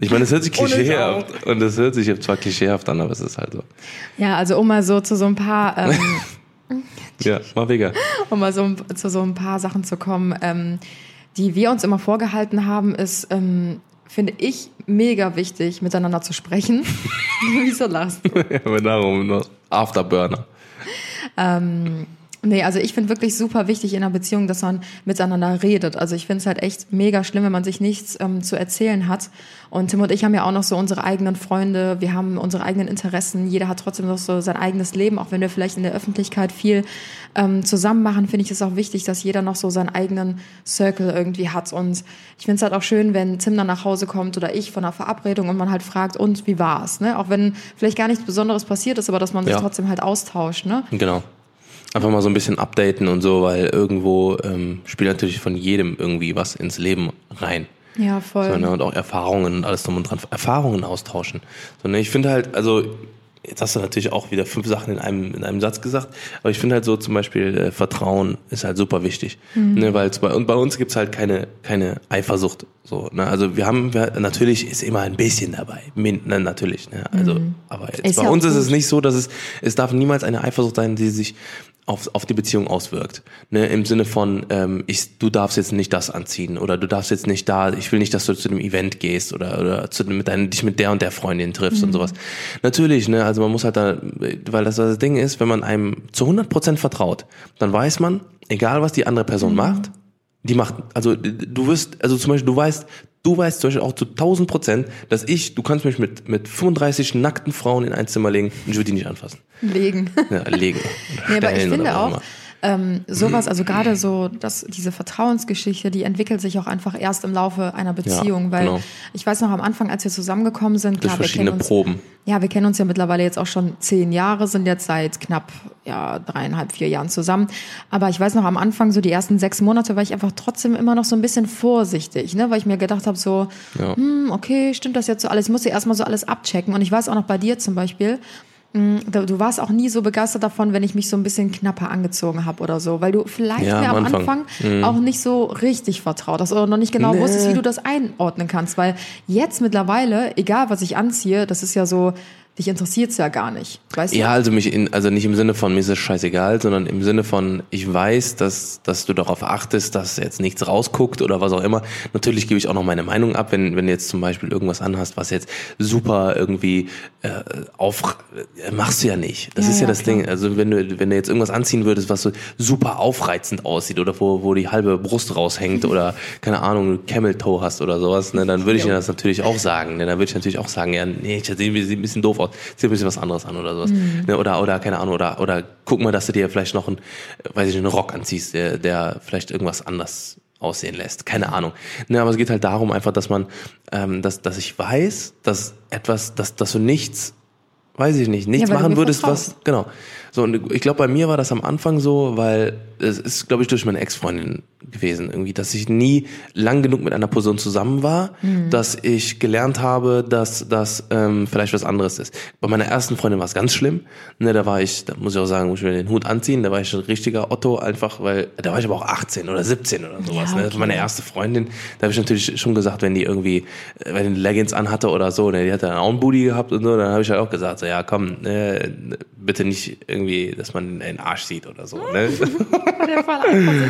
Speaker 2: Ich meine, es hört sich klischeehaft und es hört sich zwar klischeehaft an, aber es ist halt so.
Speaker 1: Ja, also um mal so zu so ein paar ähm,
Speaker 2: Ja, mal mega.
Speaker 1: Um mal so zu so ein paar Sachen zu kommen, ähm, die wir uns immer vorgehalten haben, ist, ähm, finde ich, mega wichtig, miteinander zu sprechen. Wieso lachst du?
Speaker 2: Ja, aber darum noch Afterburner.
Speaker 1: Ähm, Nee, also ich finde wirklich super wichtig in einer Beziehung, dass man miteinander redet. Also ich finde es halt echt mega schlimm, wenn man sich nichts ähm, zu erzählen hat. Und Tim und ich haben ja auch noch so unsere eigenen Freunde, wir haben unsere eigenen Interessen, jeder hat trotzdem noch so sein eigenes Leben, auch wenn wir vielleicht in der Öffentlichkeit viel ähm, zusammen machen, finde ich es auch wichtig, dass jeder noch so seinen eigenen Circle irgendwie hat. Und ich finde es halt auch schön, wenn Tim dann nach Hause kommt oder ich von einer Verabredung und man halt fragt, und wie war's? Ne? Auch wenn vielleicht gar nichts Besonderes passiert ist, aber dass man sich ja. trotzdem halt austauscht. Ne?
Speaker 2: Genau. Einfach mal so ein bisschen updaten und so, weil irgendwo ähm, spielt natürlich von jedem irgendwie was ins Leben rein.
Speaker 1: Ja, voll.
Speaker 2: So, ne, und auch Erfahrungen und alles drum und dran. Erfahrungen austauschen. So, ne, ich finde halt, also jetzt hast du natürlich auch wieder fünf Sachen in einem, in einem Satz gesagt, aber ich finde halt so zum Beispiel äh, Vertrauen ist halt super wichtig. Mhm. Ne, weil bei, und bei uns gibt's halt keine, keine Eifersucht. So, ne? Also wir haben, wir, natürlich ist immer ein bisschen dabei. Min, ne, natürlich. Ne? Also, mhm. aber jetzt, bei ja uns ist es nicht so, dass es, es darf niemals eine Eifersucht sein, die sich auf, auf die Beziehung auswirkt. Ne, Im Sinne von, ähm, ich, du darfst jetzt nicht das anziehen oder du darfst jetzt nicht da, ich will nicht, dass du zu dem Event gehst oder, oder zu, mit deinen, dich mit der und der Freundin triffst mhm. und sowas. Natürlich, ne, also man muss halt da, weil das das Ding ist, wenn man einem zu 100% vertraut, dann weiß man, egal was die andere Person mhm. macht, die macht, also du wirst, also zum Beispiel, du weißt, du weißt zum Beispiel auch zu 1000 Prozent, dass ich, du kannst mich mit, mit 35 nackten Frauen in ein Zimmer legen und ich würde die nicht anfassen.
Speaker 1: Legen.
Speaker 2: Ja, legen.
Speaker 1: nee, aber ich finde auch, ähm, sowas, also gerade so, dass diese Vertrauensgeschichte, die entwickelt sich auch einfach erst im Laufe einer Beziehung, ja, weil genau. ich weiß noch am Anfang, als wir zusammengekommen sind,
Speaker 2: klar, Durch verschiedene wir
Speaker 1: uns,
Speaker 2: Proben.
Speaker 1: Ja, wir kennen uns ja mittlerweile jetzt auch schon zehn Jahre, sind jetzt seit knapp ja dreieinhalb, vier Jahren zusammen. Aber ich weiß noch am Anfang, so die ersten sechs Monate, war ich einfach trotzdem immer noch so ein bisschen vorsichtig, ne, weil ich mir gedacht habe, so, ja. hm, okay, stimmt das jetzt so alles? Ich muss ja erstmal so alles abchecken. Und ich weiß auch noch bei dir zum Beispiel, du warst auch nie so begeistert davon, wenn ich mich so ein bisschen knapper angezogen habe oder so, weil du vielleicht
Speaker 2: Ja,
Speaker 1: mir
Speaker 2: am
Speaker 1: am
Speaker 2: Anfang.
Speaker 1: Anfang
Speaker 2: Mhm.
Speaker 1: auch nicht so richtig vertraut hast oder noch nicht genau
Speaker 2: Nee.
Speaker 1: wusstest, wie du das einordnen kannst, weil jetzt mittlerweile, egal was ich anziehe, das ist ja so, dich interessiert's ja gar nicht, weißt
Speaker 2: Ja,
Speaker 1: du?
Speaker 2: also mich in, also nicht im Sinne von mir ist es scheißegal, sondern im Sinne von ich weiß, dass dass du darauf achtest, dass jetzt nichts rausguckt oder was auch immer. Natürlich gebe ich auch noch meine Meinung ab, wenn wenn du jetzt zum Beispiel irgendwas anhast, was jetzt super irgendwie äh, auf äh, machst du ja nicht. Das
Speaker 1: Ja,
Speaker 2: ist ja,
Speaker 1: ja,
Speaker 2: das
Speaker 1: klar.
Speaker 2: Ding. Also wenn du wenn du jetzt irgendwas anziehen würdest, was so super aufreizend aussieht oder wo wo die halbe Brust raushängt oder keine Ahnung Camel Toe hast oder sowas, ne, dann würde ich dir das natürlich auch sagen. Ne, dann würde ich natürlich auch sagen, ja, nee, das sieht ein bisschen doof aus, zieh ein bisschen was anderes an oder sowas. Ne, oder, oder, keine Ahnung, oder, oder guck mal, dass du dir vielleicht noch einen, äh, weiß ich einen Rock anziehst, der, der vielleicht irgendwas anders aussehen lässt. Keine Ahnung. Ne, aber es geht halt darum einfach, dass man, ähm, dass, dass ich weiß, dass etwas, dass, dass du nichts, weiß ich nicht, nichts
Speaker 1: Ja,
Speaker 2: machen würdest,
Speaker 1: vertraust.
Speaker 2: was, genau. So, und ich glaube, bei mir war das am Anfang so, weil es ist, glaube ich, durch meine Ex-Freundin gewesen, irgendwie, dass ich nie lang genug mit einer Person zusammen war,
Speaker 1: Mhm.
Speaker 2: dass ich gelernt habe, dass das ähm, vielleicht was anderes ist. Bei meiner ersten Freundin war es ganz schlimm. Ne, da war ich, da muss ich auch sagen, muss ich mir den Hut anziehen, da war ich ein richtiger Otto, einfach, weil, da war ich aber auch 18 oder 17 oder sowas.
Speaker 1: Ja,
Speaker 2: ne? Das war
Speaker 1: okay.
Speaker 2: meine erste Freundin. Da habe ich natürlich schon gesagt, wenn die irgendwie, äh, wenn die Leggings anhatte oder so, ne, die hat dann auch einen Booty gehabt und so, dann habe ich halt auch gesagt, so, ja komm, ne, bitte nicht irgendwie, dass man den Arsch sieht oder so. Ne?
Speaker 1: Der Fall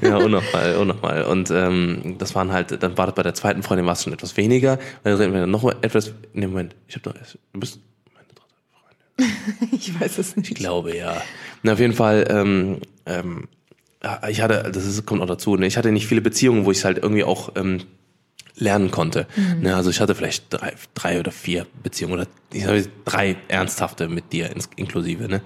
Speaker 2: ja, und nochmal, und nochmal. Und ähm, das waren halt, dann war das bei der zweiten Freundin war es schon etwas weniger. Dann reden wir noch etwas. Nee, Moment, ich habe doch erst. Du bist meine dritte Freundin.
Speaker 1: Ich weiß es nicht.
Speaker 2: Ich glaube, ja. Na, auf jeden Fall, ähm, ähm, ich hatte, das ist, kommt auch dazu, ne? ich hatte nicht viele Beziehungen, wo ich halt irgendwie auch ähm, lernen konnte. Ne, also ich hatte vielleicht drei, drei oder vier Beziehungen oder ich habe drei ernsthafte mit dir ins, inklusive. Ne?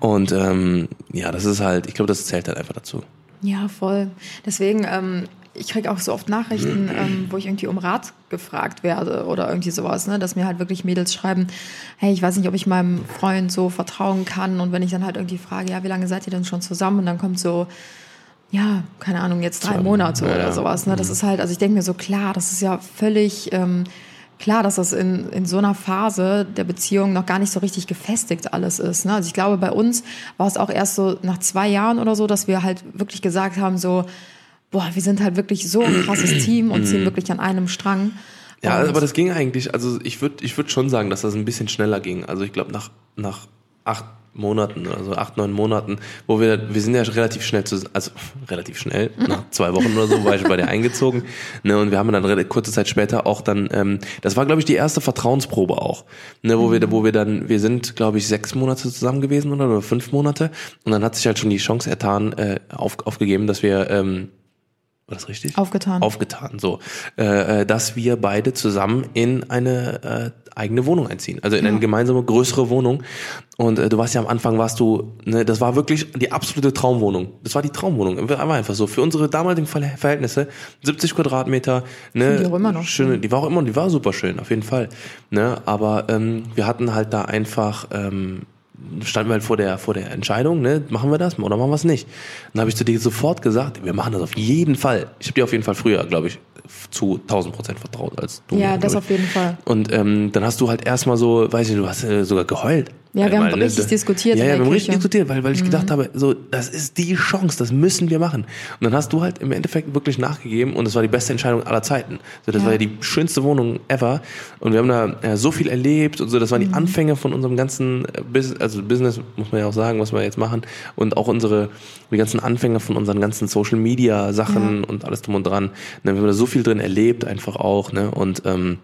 Speaker 2: Und ähm, ja, das ist halt, ich glaube, das zählt halt einfach dazu.
Speaker 1: Ja, voll. Deswegen, ähm, ich krieg auch so oft Nachrichten, ähm, wo ich irgendwie um Rat gefragt werde oder irgendwie sowas, ne, dass mir halt wirklich Mädels schreiben, hey, ich weiß nicht, ob ich meinem Freund so vertrauen kann. Und wenn ich dann halt irgendwie frage, ja, wie lange seid ihr denn schon zusammen? Und dann kommt so, ja, keine Ahnung, jetzt drei Monate
Speaker 2: ja,
Speaker 1: oder sowas, ne, das ist halt, also ich denke mir so, klar, das ist ja völlig, ähm, klar, dass das in, in so einer Phase der Beziehung noch gar nicht so richtig gefestigt alles ist. Ne? Also ich glaube, bei uns war es auch erst so nach zwei Jahren oder so, dass wir halt wirklich gesagt haben, so, boah, wir sind halt wirklich so ein krasses Team und ziehen wirklich an einem Strang.
Speaker 2: Mhm. Ja,
Speaker 1: Und-
Speaker 2: aber das ging eigentlich, also ich würde ich würd schon sagen, dass das ein bisschen schneller ging. Also ich glaube nach, nach acht Monaten, also acht, neun Monaten, wo wir, wir sind ja relativ schnell zu, also relativ schnell, nach zwei Wochen oder so war ich bei dir eingezogen. Ne, und wir haben dann kurze Zeit später auch dann, ähm, das war glaube ich die erste Vertrauensprobe auch, ne, wo wir, wo wir dann, wir sind glaube ich sechs Monate zusammen gewesen oder, oder fünf Monate und dann hat sich halt schon die Chance ertan, äh, auf, aufgegeben, dass wir, ähm, war das richtig?
Speaker 1: Aufgetan.
Speaker 2: Aufgetan, so. Äh, äh, dass wir beide zusammen in eine äh, eigene Wohnung einziehen. Also in eine gemeinsame, größere Wohnung. Und äh, du warst ja am Anfang, warst du, ne, das war wirklich die absolute Traumwohnung. Das war die Traumwohnung. War einfach so. Für unsere damaligen Ver- Verhältnisse, 70 Quadratmeter, ne,
Speaker 1: Finde ich auch immer noch
Speaker 2: schöne, die war auch immer, die war super schön, auf jeden Fall. Ne, aber ähm, wir hatten halt da einfach, ähm, standen wir halt vor der, vor der Entscheidung, ne, machen wir das oder machen wir es nicht? Dann habe ich zu dir sofort gesagt, wir machen das auf jeden Fall. Ich habe dir auf jeden Fall früher, glaube ich, zu 1000 Prozent vertraut als du.
Speaker 1: ja, das auf jeden Fall.
Speaker 2: und ähm, dann hast du halt erstmal so, weiß ich, du hast äh, sogar geheult.
Speaker 1: Ja, wir haben
Speaker 2: Einmal,
Speaker 1: richtig diskutiert
Speaker 2: Ja, ja, wir haben richtig.
Speaker 1: Mhm.
Speaker 2: diskutiert, weil, weil ich gedacht habe, so, das ist die Chance, das müssen wir machen. Und dann hast du halt im Endeffekt wirklich nachgegeben und es war die beste Entscheidung aller Zeiten. So, das
Speaker 1: Ja.
Speaker 2: war ja die schönste Wohnung ever. Und wir haben da ja, so viel erlebt und so, das waren
Speaker 1: Mhm.
Speaker 2: die Anfänge von unserem ganzen äh, Business, also Business, muss man ja auch sagen, was wir jetzt machen. Und auch unsere, die ganzen Anfänge von unseren ganzen Social Media Sachen und alles drum und dran. Ne, wir haben da so viel drin erlebt, einfach auch, ne, und, ähm,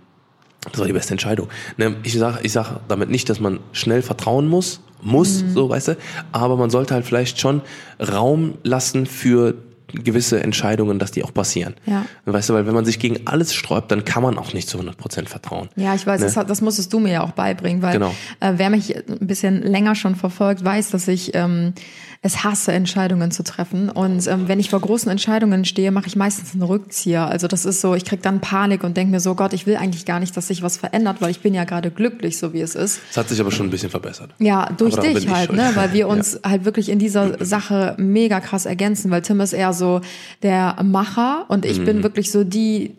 Speaker 2: das war die beste Entscheidung. Ne, Ich sag, ich sag damit nicht, dass man schnell vertrauen muss, muss,
Speaker 1: Mhm.
Speaker 2: so weißt du, aber man sollte halt vielleicht schon Raum lassen für gewisse Entscheidungen, dass die auch passieren.
Speaker 1: Ja.
Speaker 2: Weißt du, weil wenn man sich gegen alles sträubt, dann kann man auch nicht zu 100% vertrauen.
Speaker 1: Ja, ich weiß,
Speaker 2: Ne?
Speaker 1: das, das musstest du mir ja auch beibringen, weil
Speaker 2: Genau.
Speaker 1: äh, wer mich ein bisschen länger schon verfolgt, weiß, dass ich ähm, es hasse, Entscheidungen zu treffen. Und ähm, wenn ich vor großen Entscheidungen stehe, mache ich meistens einen Rückzieher. Also das ist so, ich krieg dann Panik und denke mir so, Gott, ich will eigentlich gar nicht, dass sich was verändert, weil ich bin ja gerade glücklich, so wie es ist.
Speaker 2: Es hat sich aber schon ein bisschen verbessert.
Speaker 1: Ja, durch
Speaker 2: Aber
Speaker 1: dich halt, ne? Weil wir uns halt wirklich in dieser Sache mega krass ergänzen, weil Tim ist eher so der Macher und ich
Speaker 2: Mhm.
Speaker 1: bin wirklich so die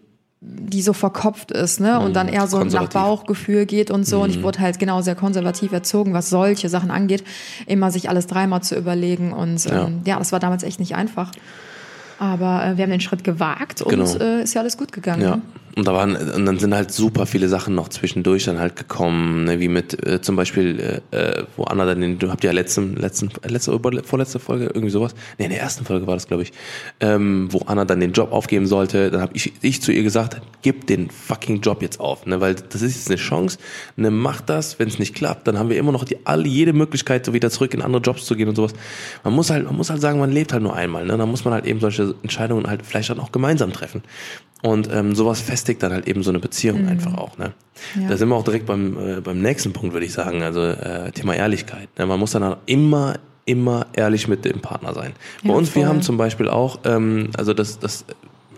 Speaker 1: die so verkopft ist, ne? Und dann eher so nach. Bauchgefühl geht und so. Und ich wurde halt genau sehr konservativ erzogen, was solche Sachen angeht, immer sich alles dreimal zu überlegen. Und ähm, ja. das war damals echt nicht einfach. Aber äh, wir haben den Schritt gewagt und
Speaker 2: Genau.
Speaker 1: äh, ist ja alles gut gegangen.
Speaker 2: Ja.
Speaker 1: ne?
Speaker 2: Und da waren, und dann sind halt super viele Sachen noch zwischendurch dann halt gekommen, ne, wie mit äh, zum Beispiel, äh, äh, wo Anna dann den, du habt ja letzten, letzten, letzte, vorletzte Folge, irgendwie sowas, nee, in der ersten Folge war das, glaube ich, ähm, wo Anna dann den Job aufgeben sollte, dann habe ich, ich zu ihr gesagt, gib den fucking Job jetzt auf, ne, weil das ist jetzt eine Chance, ne, mach das, wenn es nicht klappt, dann haben wir immer noch die, alle, jede Möglichkeit, so wieder zurück in andere Jobs zu gehen und sowas. Man muss halt, man muss halt sagen, man lebt halt nur einmal, ne, dann muss man halt eben solche Entscheidungen halt vielleicht dann auch gemeinsam treffen. Und ähm, sowas festigt dann halt eben so eine Beziehung einfach auch. Ne?
Speaker 1: Ja.
Speaker 2: Da sind wir auch direkt beim, äh, beim nächsten Punkt, würde ich sagen. Also äh, Thema Ehrlichkeit. Ne? Man muss dann auch immer, immer ehrlich mit dem Partner sein. Bei
Speaker 1: Ja,
Speaker 2: uns, wir
Speaker 1: voll.
Speaker 2: haben zum Beispiel auch, ähm, also das, das,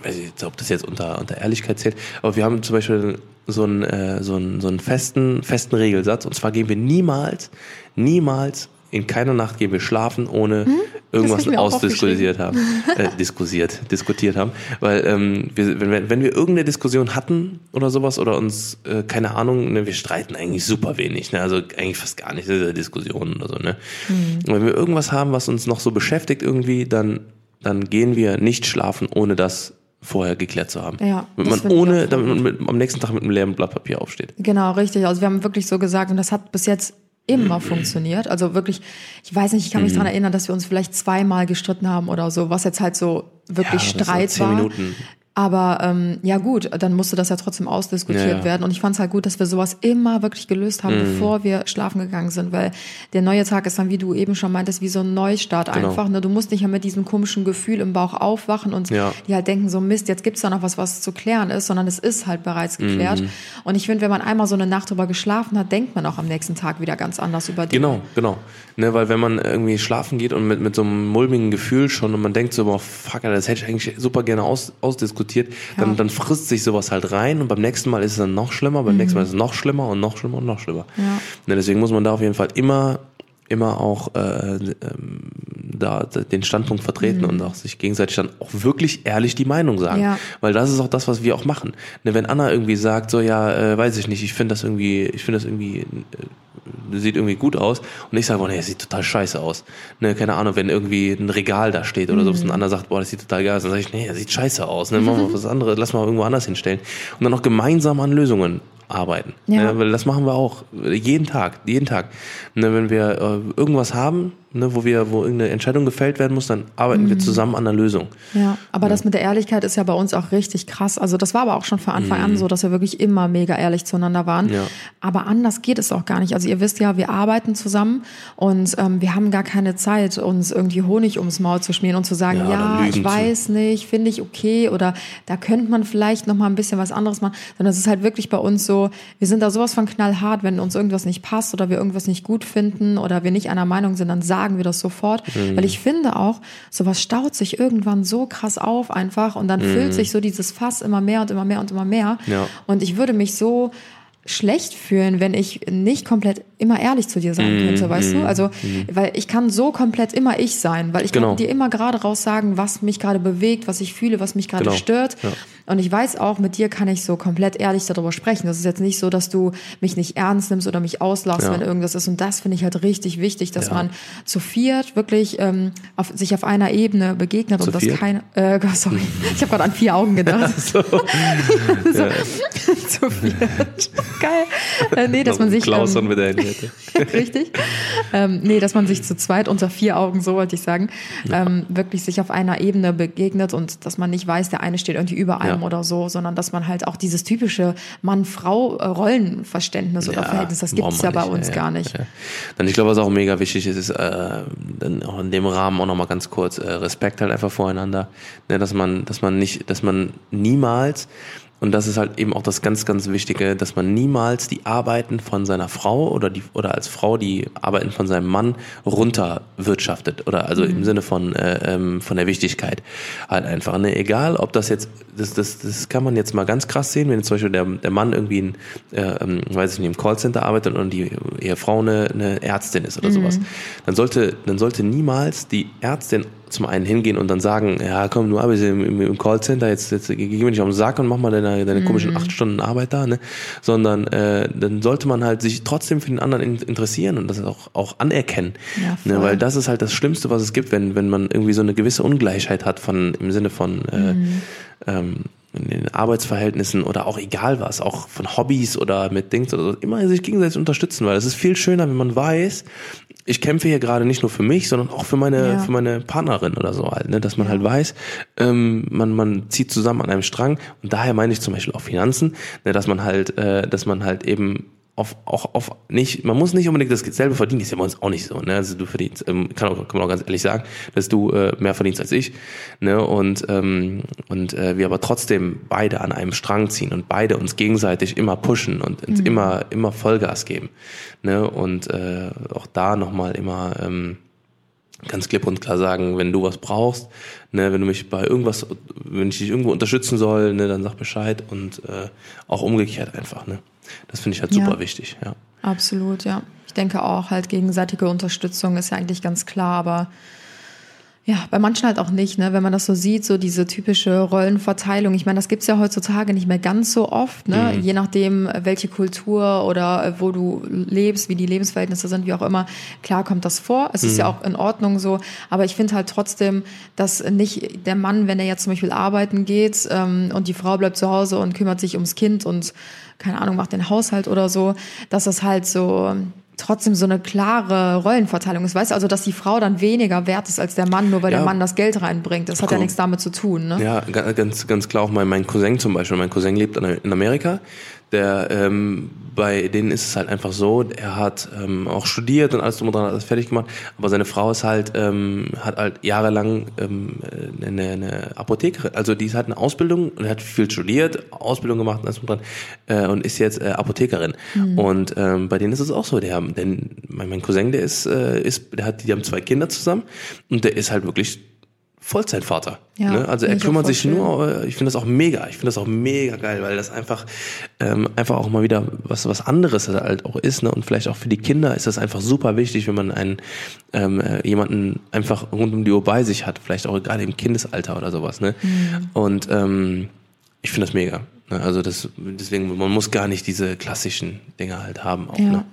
Speaker 2: weiß ich nicht, ob das jetzt unter, unter Ehrlichkeit zählt, aber wir haben zum Beispiel so einen, äh, so einen, so einen festen, festen Regelsatz. Und zwar gehen wir niemals, niemals in keiner Nacht gehen wir schlafen, ohne irgendwas
Speaker 1: mir auch
Speaker 2: ausdiskutiert haben, äh, diskutiert, diskutiert haben, weil ähm, wir, wenn, wir, wenn wir irgendeine Diskussion hatten oder sowas oder uns äh, keine Ahnung, ne, wir streiten eigentlich super wenig, ne, also eigentlich fast gar nicht diese Diskussionen oder so, ne. Und wenn wir irgendwas haben, was uns noch so beschäftigt irgendwie, dann dann gehen wir nicht schlafen, ohne das vorher geklärt zu haben.
Speaker 1: Ja,
Speaker 2: Damit
Speaker 1: das
Speaker 2: man ohne, damit man mit, am nächsten Tag mit einem leeren Blatt Papier aufsteht.
Speaker 1: Genau, richtig. Also wir haben wirklich so gesagt und das hat bis jetzt immer funktioniert. Also wirklich, ich weiß nicht, ich kann mich
Speaker 2: Mhm.
Speaker 1: daran erinnern, dass wir uns vielleicht zweimal gestritten haben oder so, was jetzt halt so wirklich
Speaker 2: Ja,
Speaker 1: Streit war.
Speaker 2: Minuten.
Speaker 1: Aber ähm, ja gut, dann musste das ja trotzdem ausdiskutiert
Speaker 2: Ja, ja.
Speaker 1: werden. Und ich fand es halt gut, dass wir sowas immer wirklich gelöst haben,
Speaker 2: Mhm.
Speaker 1: bevor wir schlafen gegangen sind. Weil der neue Tag ist dann, wie du eben schon meintest, wie so ein Neustart
Speaker 2: Genau.
Speaker 1: einfach. Ne? Du musst nicht mehr mit diesem komischen Gefühl im Bauch aufwachen und
Speaker 2: Ja.
Speaker 1: die halt denken, so Mist, jetzt gibt's da noch was, was zu klären ist, sondern es ist halt bereits geklärt.
Speaker 2: Mhm.
Speaker 1: Und ich finde, wenn man einmal so eine Nacht drüber geschlafen hat, denkt man auch am nächsten Tag wieder ganz anders über Dinge.
Speaker 2: Genau, genau. Ne, weil wenn man irgendwie schlafen geht und mit, mit so einem mulmigen Gefühl schon und man denkt so, boah, fuck, das hätte ich eigentlich super gerne aus, ausdiskutiert, dann,
Speaker 1: Ja.
Speaker 2: dann frisst sich sowas halt rein und beim nächsten Mal ist es dann noch schlimmer, beim nächsten Mal ist es noch schlimmer und noch schlimmer und noch schlimmer.
Speaker 1: Mhm. Ja.
Speaker 2: Ne, deswegen muss man da auf jeden Fall immer immer auch äh, ähm, da den Standpunkt vertreten und auch sich gegenseitig dann auch wirklich ehrlich die Meinung sagen.
Speaker 1: Mhm. Ja.
Speaker 2: Weil das ist auch das, was wir auch machen. Ne, wenn Anna irgendwie sagt, so ja, äh, weiß ich nicht, ich finde das irgendwie, ich finde das irgendwie äh, sieht irgendwie gut aus und ich sage, boah, nee, das sieht total scheiße aus. Ne, keine Ahnung, wenn irgendwie ein Regal da steht oder so,
Speaker 1: Mhm.
Speaker 2: und ein anderer sagt, boah, das sieht total geil aus, dann sage ich, nee, das sieht scheiße aus. Ne, machen wir was anderes, lass mal irgendwo anders hinstellen und dann auch gemeinsam an Lösungen arbeiten.
Speaker 1: Ja.
Speaker 2: Ne, weil das machen wir auch jeden Tag, jeden Tag. Ne, wenn wir äh, irgendwas haben, ne, wo wir, wo irgendeine Entscheidung gefällt werden muss, dann arbeiten
Speaker 1: Mhm.
Speaker 2: wir zusammen an der Lösung.
Speaker 1: Ja, aber das mit der Ehrlichkeit ist ja bei uns auch richtig krass. Also das war aber auch schon von Anfang an so, dass wir wirklich immer mega ehrlich zueinander waren.
Speaker 2: Mhm. Ja.
Speaker 1: Aber anders geht es auch gar nicht. Also ihr wisst ja, wir arbeiten zusammen und ähm, wir haben gar keine Zeit, uns irgendwie Honig ums Maul zu schmieren und zu sagen,
Speaker 2: Ja,
Speaker 1: ja, ich weiß nicht, finde ich okay oder da könnte man vielleicht noch mal ein bisschen was anderes machen. Sondern es ist halt wirklich bei uns so, wir sind da sowas von knallhart, wenn uns irgendwas nicht passt oder wir irgendwas nicht gut finden oder wir nicht einer Meinung sind, dann sagen wir das sofort.
Speaker 2: Mhm.
Speaker 1: Weil ich finde auch, sowas staut sich irgendwann so krass auf einfach und dann füllt sich so dieses Fass immer mehr und immer mehr und immer mehr.
Speaker 2: Mhm. Ja.
Speaker 1: Und ich würde mich so schlecht fühlen, wenn ich nicht komplett immer ehrlich zu dir sein
Speaker 2: Mhm.
Speaker 1: könnte, weißt du? Also, weil ich kann so komplett immer ich sein, weil ich
Speaker 2: Genau.
Speaker 1: kann dir immer gerade raus sagen, was mich gerade bewegt, was ich fühle, was mich gerade
Speaker 2: Genau.
Speaker 1: stört.
Speaker 2: Ja.
Speaker 1: Und ich weiß auch, mit dir kann ich so komplett ehrlich darüber sprechen. Das ist jetzt nicht so, dass du mich nicht ernst nimmst oder mich auslachst,
Speaker 2: Ja.
Speaker 1: wenn irgendwas ist. Und das finde ich halt richtig wichtig, dass
Speaker 2: Ja.
Speaker 1: man zu viert wirklich ähm, auf, sich auf einer Ebene begegnet
Speaker 2: Zu
Speaker 1: und
Speaker 2: viert?
Speaker 1: kein, äh, sorry, ich habe gerade an vier Augen gedacht.
Speaker 2: So.
Speaker 1: so, zu viert. Geil. Äh, nee, dass man sich
Speaker 2: Klaus
Speaker 1: ähm,
Speaker 2: und mit der Henriette.
Speaker 1: Richtig. Ähm, nee, dass man sich zu zweit unter vier Augen, so wollte ich sagen, ähm, wirklich sich auf einer Ebene begegnet und dass man nicht weiß, der eine steht irgendwie über einem
Speaker 2: Ja.
Speaker 1: oder so, sondern dass man halt auch dieses typische Mann-Frau-Rollenverständnis oder Verhältnis, das gibt es ja bei uns gar nicht.
Speaker 2: Ja. Dann ich glaube, was auch mega wichtig ist, ist äh, dann auch in dem Rahmen auch nochmal ganz kurz äh, Respekt halt einfach voreinander, ne, dass man, dass man nicht, dass man niemals und das ist halt eben auch das ganz, ganz Wichtige, dass man niemals die Arbeiten von seiner Frau oder die oder als Frau die Arbeiten von seinem Mann runterwirtschaftet oder also im Sinne von äh, ähm, von der Wichtigkeit halt einfach. Ne? Egal, ob das jetzt das, das, das kann man jetzt mal ganz krass sehen, wenn zum Beispiel der, der Mann irgendwie ein, äh, ähm, weiß ich nicht, im Callcenter arbeitet und die Ehefrau eine, eine Ärztin ist oder sowas, dann sollte dann sollte niemals die Ärztin zum einen hingehen und dann sagen, ja komm, du arbeitest im, im Callcenter, jetzt, jetzt geh mir nicht auf den Sack und mach mal deine, deine komischen acht Stunden Arbeit da, ne? Sondern äh, dann sollte man halt sich trotzdem für den anderen in, interessieren und das auch, auch anerkennen.
Speaker 1: Ja,
Speaker 2: ne? Weil das ist halt das Schlimmste, was es gibt, wenn, wenn man irgendwie so eine gewisse Ungleichheit hat von im Sinne von äh, ähm, in den Arbeitsverhältnissen oder auch egal was, auch von Hobbys oder mit Dings oder so, immer sich gegenseitig unterstützen, weil es ist viel schöner, wenn man weiß, ich kämpfe hier gerade nicht nur für mich, sondern auch für meine,
Speaker 1: Ja.
Speaker 2: für meine Partnerin oder so halt, ne? dass man halt weiß, ähm, man, man zieht zusammen an einem Strang und daher meine ich zum Beispiel auch Finanzen, ne? dass man halt, äh, dass man halt eben auf, auch auf nicht, man muss nicht unbedingt dasselbe verdienen, ist ja bei uns auch nicht so, ne? Also du verdienst, ähm, kann, auch, kann man auch ganz ehrlich sagen, dass du äh, mehr verdienst als ich, ne? Und, ähm, und äh, wir aber trotzdem beide an einem Strang ziehen und beide uns gegenseitig immer pushen und uns immer, immer Vollgas geben. Ne? Und äh, auch da nochmal immer ähm, ganz klipp und klar sagen, wenn du was brauchst, ne, wenn du mich bei irgendwas, wenn ich dich irgendwo unterstützen soll, ne, dann sag Bescheid und äh, auch umgekehrt einfach, ne. Das finde ich halt
Speaker 1: Ja.
Speaker 2: super wichtig, ja.
Speaker 1: Absolut, ja. Ich denke auch, halt gegenseitige Unterstützung ist ja eigentlich ganz klar, aber ja, bei manchen halt auch nicht, ne? Wenn man das so sieht, so diese typische Rollenverteilung. Ich meine, das gibt's ja heutzutage nicht mehr ganz so oft, ne? Je nachdem, welche Kultur oder äh, wo du lebst, wie die Lebensverhältnisse sind, wie auch immer. Klar kommt das vor. Es ist ja auch in Ordnung so. Aber ich finde halt trotzdem, dass nicht der Mann, wenn er jetzt zum Beispiel arbeiten geht ähm, und die Frau bleibt zu Hause und kümmert sich ums Kind und keine Ahnung, macht den Haushalt oder so, dass das halt so trotzdem so eine klare Rollenverteilung ist. Weißt du, also dass die Frau dann weniger wert ist als der Mann, nur weil
Speaker 2: Ja.
Speaker 1: der Mann das Geld reinbringt. Das hat ja
Speaker 2: Komm.
Speaker 1: nichts damit zu tun, ne?
Speaker 2: Ja, ga- ganz, ganz klar auch mein, mein Cousin zum Beispiel. Mein Cousin lebt in Amerika. Der, ähm, bei denen ist es halt einfach so, er hat ähm, auch studiert und alles drum und dran, hat alles fertig gemacht, aber seine Frau ist halt, ähm, hat halt jahrelang ähm, eine, eine Apothekerin, also die ist halt eine Ausbildung und hat viel studiert, Ausbildung gemacht und alles drum und dran äh, und ist jetzt äh, Apothekerin. Und ähm, bei denen ist es auch so, der denn mein, mein Cousin, der ist, äh, ist, der hat, die haben zwei Kinder zusammen und der ist halt wirklich Vollzeitvater.
Speaker 1: Ja,
Speaker 2: ne? Also er kümmert sich
Speaker 1: schön.
Speaker 2: nur, äh, ich finde das auch mega, ich finde das auch mega geil, weil das einfach ähm, einfach auch mal wieder was was anderes halt auch ist, ne? Und vielleicht auch für die Kinder ist das einfach super wichtig, wenn man einen ähm, äh, jemanden einfach rund um die Uhr bei sich hat, vielleicht auch gerade im Kindesalter oder sowas, ne?
Speaker 1: Mhm.
Speaker 2: Und ähm, ich finde das mega. Ne? Also das deswegen man muss gar nicht diese klassischen Dinge halt haben auch,
Speaker 1: Ja.
Speaker 2: ne?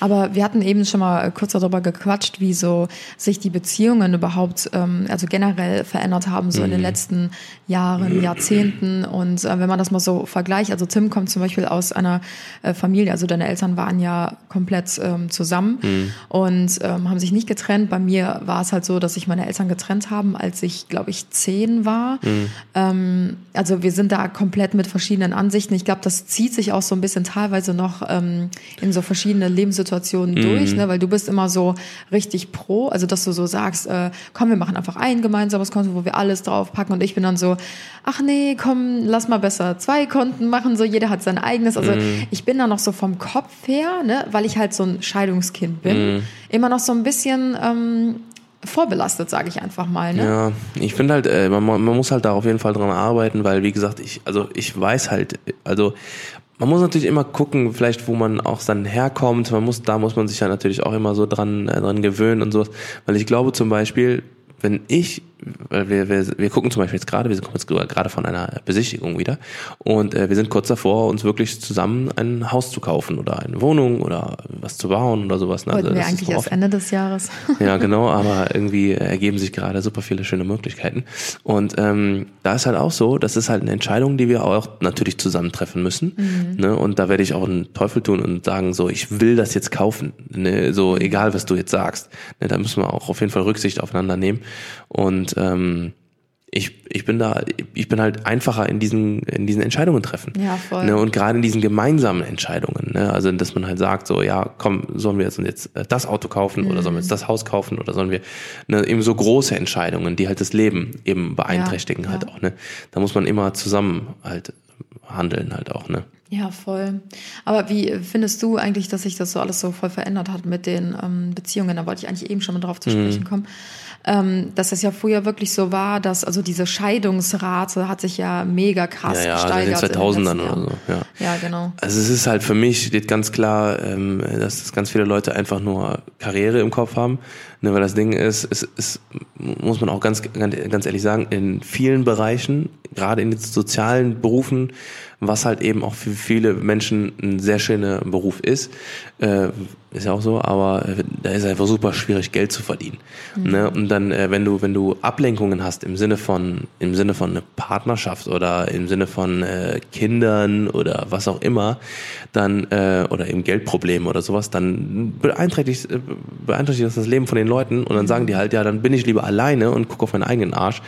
Speaker 1: Aber wir hatten eben schon mal kurz darüber gequatscht, wie so sich die Beziehungen überhaupt, ähm, also generell verändert haben, so in
Speaker 2: Mhm.
Speaker 1: den letzten Jahren, Jahrzehnten. Und äh, wenn man das mal so vergleicht, also Tim kommt zum Beispiel aus einer äh, Familie, also deine Eltern waren ja komplett ähm, zusammen
Speaker 2: Mhm.
Speaker 1: und ähm, haben sich nicht getrennt. Bei mir war es halt so, dass sich meine Eltern getrennt haben, als ich, glaube ich, zehn war. Ähm, also wir sind da komplett mit verschiedenen Ansichten. Ich glaube, das zieht sich auch so ein bisschen teilweise noch ähm, in so verschiedene Lebenssituationen durch, ne? weil du bist immer so richtig pro, also dass du so sagst, äh, komm, wir machen einfach ein gemeinsames Konto, wo wir alles draufpacken und ich bin dann so, ach nee, komm, lass mal besser zwei Konten machen, so jeder hat sein eigenes. Also ich bin da noch so vom Kopf her, ne? weil ich halt so ein Scheidungskind bin, immer noch so ein bisschen ähm, vorbelastet, sage ich einfach mal. Ne?
Speaker 2: Ja, ich finde halt, äh, man, man muss halt da auf jeden Fall dran arbeiten, weil wie gesagt, ich, also ich weiß halt, also man muss natürlich immer gucken, vielleicht wo man auch dann herkommt. Man muss, da muss man sich ja natürlich auch immer so dran, äh, dran gewöhnen und sowas. Weil ich glaube zum Beispiel, wenn ich, weil wir, wir, wir gucken zum Beispiel jetzt gerade, wir kommen jetzt gerade von einer Besichtigung wieder und äh, wir sind kurz davor, uns wirklich zusammen ein Haus zu kaufen oder eine Wohnung oder was zu bauen oder sowas. ne?
Speaker 1: Wollten wir eigentlich erst Ende des Jahres.
Speaker 2: ja, genau, aber irgendwie ergeben sich gerade super viele schöne Möglichkeiten. Und ähm, da ist halt auch so, das ist halt eine Entscheidung, die wir auch natürlich zusammentreffen müssen. Ne? Und da werde ich auch einen Teufel tun und sagen, so, ich will das jetzt kaufen. Ne? So, egal was du jetzt sagst. Ne? Da müssen wir auch auf jeden Fall Rücksicht aufeinander nehmen. Und ähm, ich, ich bin da, ich bin halt einfacher in diesen, in diesen Entscheidungen treffen.
Speaker 1: Ja, voll.
Speaker 2: Ne, und gerade in diesen gemeinsamen Entscheidungen, ne, also dass man halt sagt, so, ja, komm, sollen wir jetzt, jetzt äh, das Auto kaufen oder sollen wir jetzt das Haus kaufen oder sollen wir, ne, eben so große Entscheidungen, die halt das Leben eben beeinträchtigen
Speaker 1: Ja,
Speaker 2: halt
Speaker 1: ja.
Speaker 2: auch, ne. Da muss man immer zusammen halt handeln halt auch, ne.
Speaker 1: Ja, voll. Aber wie findest du eigentlich, dass sich das so alles so voll verändert hat mit den ähm, Beziehungen? Da wollte ich eigentlich eben schon mal drauf zu sprechen kommen. Ähm, dass es ja früher wirklich so war, dass also diese Scheidungsrate hat sich ja mega krass
Speaker 2: ja, ja,
Speaker 1: gesteigert.
Speaker 2: in den 2000ern oder so. Ja.
Speaker 1: ja, genau.
Speaker 2: Also es ist halt für mich steht ganz klar, ähm, dass ganz viele Leute einfach nur Karriere im Kopf haben. Ne, weil das Ding ist, es ist, muss man auch ganz, ganz ehrlich sagen, in vielen Bereichen, gerade in den sozialen Berufen, was halt eben auch für viele Menschen ein sehr schöner Beruf ist, äh, ist ja auch so, aber äh, da ist einfach super schwierig, Geld zu verdienen. Mhm. Ne? Und dann, äh, wenn du, wenn du Ablenkungen hast im Sinne von, im Sinne von eine Partnerschaft oder im Sinne von äh, Kindern oder was auch immer, dann äh, oder eben Geldprobleme oder sowas, dann beeinträchtigt, äh, beeinträchtigt das das Leben von den Leuten und dann sagen die halt, ja, dann bin ich lieber alleine und gucke auf meinen eigenen Arsch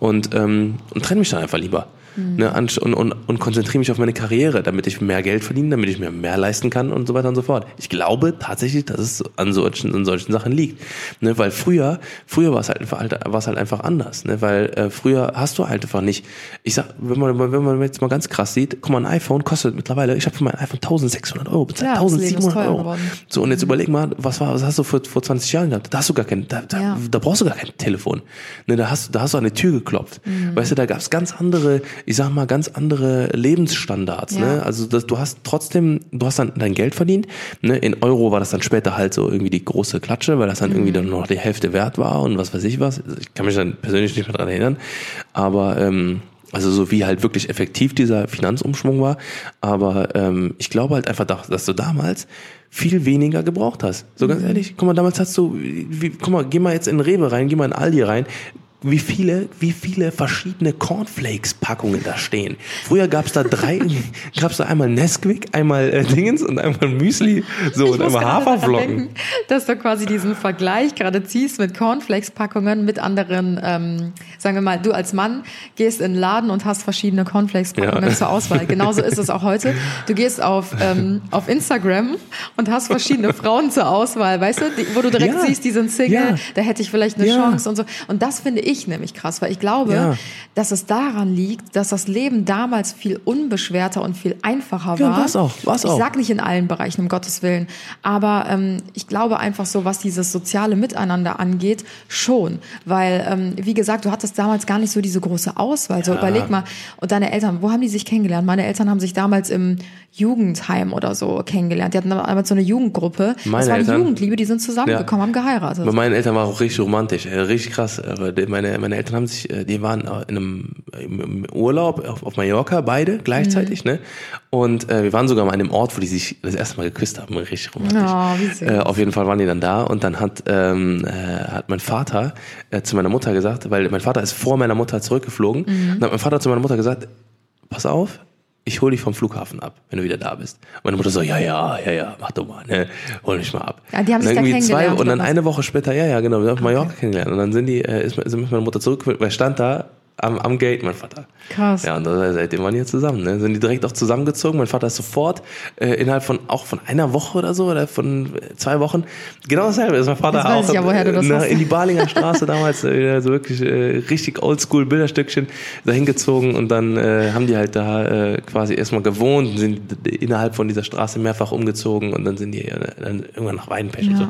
Speaker 2: und, ähm, und trenne mich dann einfach lieber. Mhm. Ne, und, und, und konzentriere mich auf meine Karriere, damit ich mehr Geld verdiene, damit ich mir mehr leisten kann und so weiter und so fort. Ich glaube tatsächlich, dass es an solchen, an solchen Sachen liegt. Ne, weil früher, früher war es halt, war es halt einfach anders. Ne, weil äh, früher hast du halt einfach nicht, ich sag, wenn man, wenn man jetzt mal ganz krass sieht, guck mal, ein iPhone kostet mittlerweile, ich habe für mein iPhone 1600 Euro bezahlt, ja, 1700 Euro. Geworden. So, und jetzt mhm. überleg mal, was war, was hast du vor, vor 20 Jahren gehabt? Da hast du gar kein, da, da, ja. da brauchst du gar kein Telefon. Ne, da hast, da hast du an die Tür geklopft. Mhm. Weißt du, da gab es ganz andere, ich sag mal, ganz andere Lebensstandards. Ne? Ja. Ne? Also das, du hast trotzdem, du hast dann dein Geld verdient. Ne? In Euro war das dann später halt so irgendwie die große Klatsche, weil das dann mhm. irgendwie dann noch die Hälfte wert war und was weiß ich was. Ich kann mich dann persönlich nicht mehr dran erinnern. Aber ähm, also so wie halt wirklich effektiv dieser Finanzumschwung war. Aber ähm, ich glaube halt einfach, dass du damals viel weniger gebraucht hast. So ganz mhm. ehrlich, guck mal, damals hast du, wie, guck mal, geh mal jetzt in Rewe rein, geh mal in Aldi rein wie viele, wie viele verschiedene Cornflakes-Packungen da stehen. Früher gab's da drei, gab's da einmal Nesquik, einmal äh, Dingens und einmal Müsli, so ich und einmal Haferflocken. Denken,
Speaker 1: dass du quasi diesen Vergleich gerade ziehst mit Cornflakes-Packungen mit anderen, ähm, sagen wir mal, du als Mann gehst in den Laden und hast verschiedene Cornflakes-Packungen ja. zur Auswahl. Genauso ist es auch heute. Du gehst auf, ähm, auf Instagram und hast verschiedene Frauen zur Auswahl, weißt du, die, wo du direkt ja. siehst, die sind Single, ja. da hätte ich vielleicht eine Chance und so. Und das finde ich ich nämlich krass, weil ich glaube, ja. dass es daran liegt, dass das Leben damals viel unbeschwerter und viel einfacher war. Ja,
Speaker 2: war's auch, war's
Speaker 1: ich
Speaker 2: auch.
Speaker 1: sag nicht in allen Bereichen, um Gottes Willen, aber ähm, ich glaube einfach so, was dieses soziale Miteinander angeht, schon, weil ähm, wie gesagt, du hattest damals gar nicht so diese große Auswahl. Ja. So überleg mal, und deine Eltern, wo haben die sich kennengelernt? Meine Eltern haben sich damals im Jugendheim oder so kennengelernt. Die hatten damals so eine Jugendgruppe. Meine das war die Eltern, Jugendliebe, die sind zusammengekommen, haben geheiratet.
Speaker 2: Bei meinen Eltern war auch richtig romantisch, äh, richtig krass. Aber meine, meine Eltern haben sich, äh, die waren in einem im Urlaub auf, auf Mallorca, beide gleichzeitig, mhm. ne? Und äh, wir waren sogar mal an einem Ort, wo die sich das erste Mal geküsst haben, richtig romantisch. Oh. Äh, auf jeden Fall waren die dann da und dann hat, ähm, äh, hat mein Vater äh, zu meiner Mutter gesagt, weil mein Vater ist vor meiner Mutter zurückgeflogen, mhm. und hat mein Vater zu meiner Mutter gesagt, pass auf, ich hole dich vom Flughafen ab, wenn du wieder da bist. Meine Mutter so, ja, ja, ja, ja, mach doch mal, ne, hol mich mal ab.
Speaker 1: Ja, die haben und sich da kennengelernt.
Speaker 2: Zwei, und dann eine Woche später, ja, ja, genau, wir haben okay. Mallorca kennengelernt. Und dann sind die, äh, ist, ist meine Mutter zurück, weil stand da am, am Gate, mein Vater.
Speaker 1: Krass.
Speaker 2: Ja, und seitdem waren die jetzt zusammen. Ne? Sind die direkt auch zusammengezogen. Mein Vater ist sofort äh, innerhalb von auch von einer Woche oder so oder von zwei Wochen genau dasselbe. Ist mein Vater
Speaker 1: das
Speaker 2: auch
Speaker 1: ja, woher du das
Speaker 2: na, in die Balinger Straße damals äh, so wirklich äh, richtig Oldschool Bilderstückchen dahin gezogen und dann äh, haben die halt da äh, quasi erstmal gewohnt und sind innerhalb von dieser Straße mehrfach umgezogen und dann sind die äh, dann irgendwann nach Weidenpech ja. und so.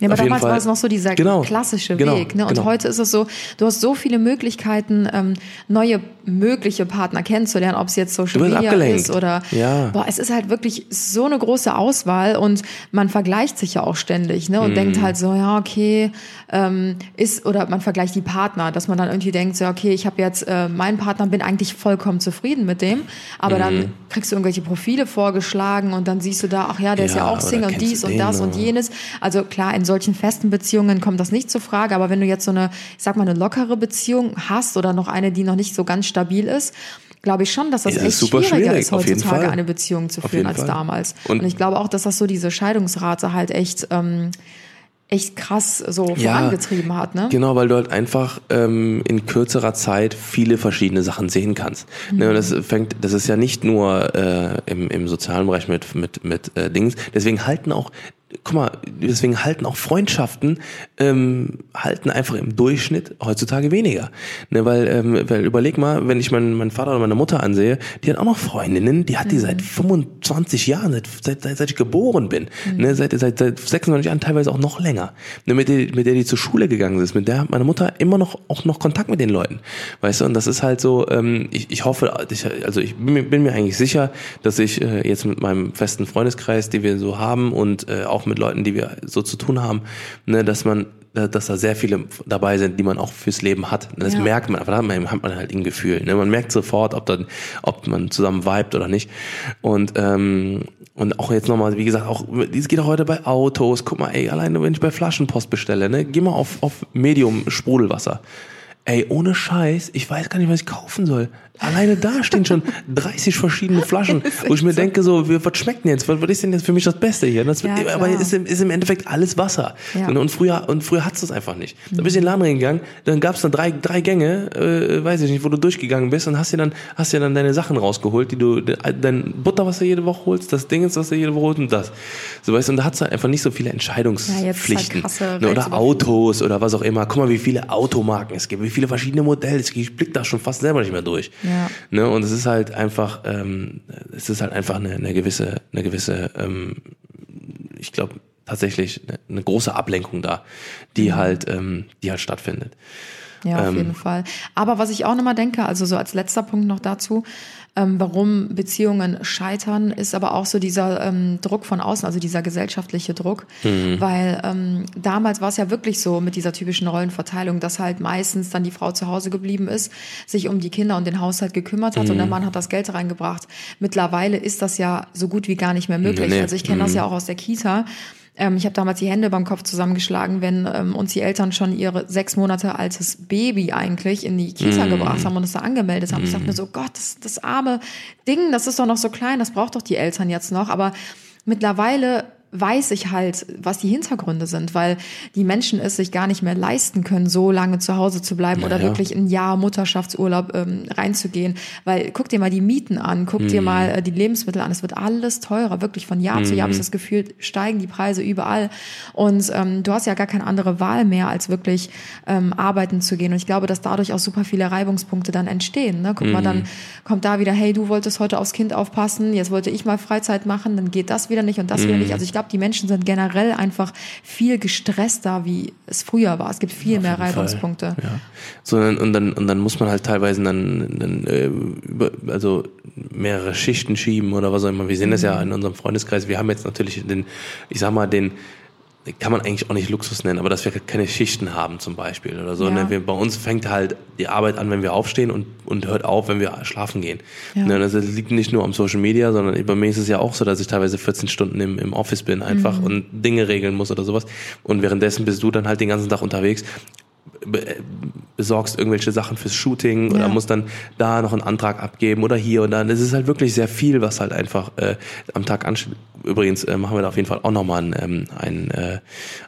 Speaker 1: Ja, aber damals war es noch so dieser genau, klassische genau, Weg. Ne? Und genau. heute ist es so, du hast so viele Möglichkeiten, ähm, neue mögliche Partner kennenzulernen, ob es jetzt Social Media abgelenkt. ist oder
Speaker 2: ja.
Speaker 1: boah, es ist halt wirklich so eine große Auswahl und man vergleicht sich ja auch ständig, ne? Und mm. denkt halt so, ja, okay, ähm, ist, oder man vergleicht die Partner, dass man dann irgendwie denkt, so, okay, ich habe jetzt äh, meinen Partner, bin eigentlich vollkommen zufrieden mit dem, aber mm. dann mhm. kriegst du irgendwelche Profile vorgeschlagen und dann siehst du da, ach ja, der ja, ist ja auch Single und dies und das und jenes. Also klar, in solchen festen Beziehungen kommt das nicht zur Frage, aber wenn du jetzt so eine, ich sag mal, eine lockere Beziehung hast oder noch eine, die noch nicht so ganz stabil ist, glaube ich schon, dass das ja, echt schwieriger schwierig, ist, heutzutage eine Beziehung zu führen als Fall. damals. Und, und, ich glaube auch, dass das so diese Scheidungsrate halt echt ähm, echt krass so ja, vorangetrieben hat. Ne?
Speaker 2: Genau, weil du halt einfach ähm, in kürzerer Zeit viele verschiedene Sachen sehen kannst. Mhm. Ne, das fängt, das ist ja nicht nur äh, im, im sozialen Bereich mit mit mit äh, Dings. Deswegen halten auch guck mal, deswegen halten auch Freundschaften ähm, halten einfach im Durchschnitt heutzutage weniger. Ne, weil, ähm, weil überleg mal, wenn ich meinen mein Vater oder meine Mutter ansehe, die hat auch noch Freundinnen, die hat die mhm. seit 25 20 Jahren, seit, seit, seit, seit ich geboren bin, mhm. ne, seit, seit, seit 26 Jahren, teilweise auch noch länger, ne, mit, der, mit der die zur Schule gegangen ist, mit der hat meine Mutter immer noch auch noch Kontakt mit den Leuten, weißt du, und das ist halt so, ähm, ich, ich hoffe, ich, also ich bin, bin mir eigentlich sicher, dass ich äh, jetzt mit meinem festen Freundeskreis, die wir so haben und äh, auch mit Leuten, die wir so zu tun haben, ne, dass man dass da sehr viele dabei sind, die man auch fürs Leben hat. Das ja. merkt man, aber da hat man, hat man halt ein Gefühl. Ne? Man merkt sofort, ob dann, ob man zusammen vibet oder nicht. Und ähm, und auch jetzt nochmal, wie gesagt, auch es geht auch heute bei Autos. Guck mal, ey, alleine wenn ich bei Flaschenpost bestelle, ne, geh mal auf auf Medium Sprudelwasser. Ey, ohne Scheiß, ich weiß gar nicht, was ich kaufen soll. Alleine da stehen schon 30 verschiedene Flaschen, wo ich mir so. denke, so, was schmeckt denn jetzt? Was, was ist denn jetzt für mich das Beste hier? Das ja, aber ist im, ist im Endeffekt alles Wasser. Ja. Und, und früher, und früher hat's das einfach nicht. Da bist du in den Laden reingegangen, dann gab's dann drei, drei Gänge, äh, weiß ich nicht, wo du durchgegangen bist und hast dir dann, hast dir dann deine Sachen rausgeholt, die du, dein Butter, was du jede Woche holst, das Ding ist, was du jede Woche holst und das. So weißt du, und da hat's halt einfach nicht so viele Entscheidungspflichten. Ja, halt ne, oder Autos oder was auch immer. Guck mal, wie viele Automarken es gibt, wie viele verschiedene Modelle es gibt. Ich blick da schon fast selber nicht mehr durch. Ja. Ne? Und es ist halt einfach, ähm, es ist halt einfach eine, eine gewisse, eine gewisse, ähm, ich glaube tatsächlich eine, eine, große Ablenkung da, die mhm. halt, ähm, die halt stattfindet.
Speaker 1: Ja, auf ähm, jeden Fall. Aber was ich auch nochmal denke, also so als letzter Punkt noch dazu, ähm, warum Beziehungen scheitern, ist aber auch so dieser ähm, Druck von außen, also dieser gesellschaftliche Druck. Mhm. Weil ähm, damals war es ja wirklich so mit dieser typischen Rollenverteilung, dass halt meistens dann die Frau zu Hause geblieben ist, sich um die Kinder und den Haushalt gekümmert hat mhm. und der Mann hat das Geld reingebracht. Mittlerweile ist das ja so gut wie gar nicht mehr möglich. Nee, nee. Also ich kenne mhm. das ja auch aus der Kita ähm, ich habe damals die Hände beim Kopf zusammengeschlagen, wenn ähm, uns die Eltern schon ihre sechs Monate altes Baby eigentlich in die Kita mm. gebracht haben und es da angemeldet haben. Mm. Ich dachte mir so, Gott, das, das arme Ding, das ist doch noch so klein, das braucht doch die Eltern jetzt noch. Aber mittlerweile weiß ich halt, was die Hintergründe sind, weil die Menschen es sich gar nicht mehr leisten können, so lange zu Hause zu bleiben ja, oder wirklich ein Jahr Mutterschaftsurlaub ähm, reinzugehen. Weil guck dir mal die Mieten an, guck mhm. dir mal äh, die Lebensmittel an, es wird alles teurer, wirklich von Jahr mhm. zu Jahr habe ich das Gefühl, steigen die Preise überall. Und ähm, du hast ja gar keine andere Wahl mehr, als wirklich ähm, arbeiten zu gehen. Und ich glaube, dass dadurch auch super viele Reibungspunkte dann entstehen. Ne? Guck mhm. mal, dann mhm. kommt da wieder, hey, du wolltest heute aufs Kind aufpassen, jetzt wollte ich mal Freizeit machen, dann geht das wieder nicht und das wieder nicht. Also ich glaube, glaube, die Menschen sind generell einfach viel gestresster, wie es früher war. Es gibt viel Auf mehr Reibungspunkte.
Speaker 2: Ja. So, und dann, und dann muss man halt teilweise dann, dann äh, über, also mehrere Schichten schieben oder was auch immer. Wir sehen das ja mhm. in unserem Freundeskreis. Wir haben jetzt natürlich den, ich sag mal, den, kann man eigentlich auch nicht Luxus nennen, aber dass wir keine Schichten haben zum Beispiel oder so. Ja. Ne? Wir, bei uns fängt halt die Arbeit an, wenn wir aufstehen und, und hört auf, wenn wir schlafen gehen. Ja. Ne? Das liegt nicht nur am Social Media, sondern bei mir ist es ja auch so, dass ich teilweise 14 Stunden im, im Office bin einfach mhm. und Dinge regeln muss oder sowas. Und währenddessen bist du dann halt den ganzen Tag unterwegs besorgst irgendwelche Sachen fürs Shooting ja. oder musst dann da noch einen Antrag abgeben oder hier und da. Das ist halt wirklich sehr viel, was halt einfach äh, am Tag ansteht. Übrigens äh, machen wir da auf jeden Fall auch nochmal einen, ähm, einen, äh,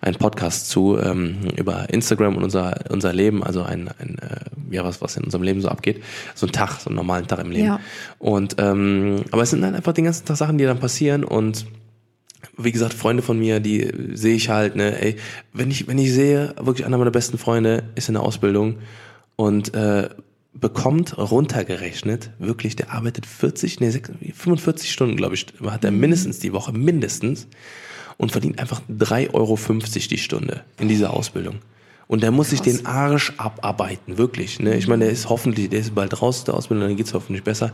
Speaker 2: einen Podcast zu ähm, über Instagram und unser, unser Leben, also ein, ein äh, ja, was, was in unserem Leben so abgeht. So ein Tag, so einen normalen Tag im Leben. Ja. Und ähm, aber es sind dann einfach den ganzen Tag Sachen, die dann passieren und wie gesagt, Freunde von mir, die sehe ich halt, ne, ey, wenn ich, wenn ich sehe, wirklich einer meiner besten Freunde ist in der Ausbildung und äh, bekommt runtergerechnet, wirklich, der arbeitet 40, nee, 45 Stunden, glaube ich, hat er mindestens die Woche, mindestens, und verdient einfach 3,50 Euro die Stunde in dieser Ausbildung. Und der muss Krass. sich den Arsch abarbeiten, wirklich. Ne? Ich meine, der ist hoffentlich, der ist bald raus der Ausbildung, dann geht's hoffentlich besser.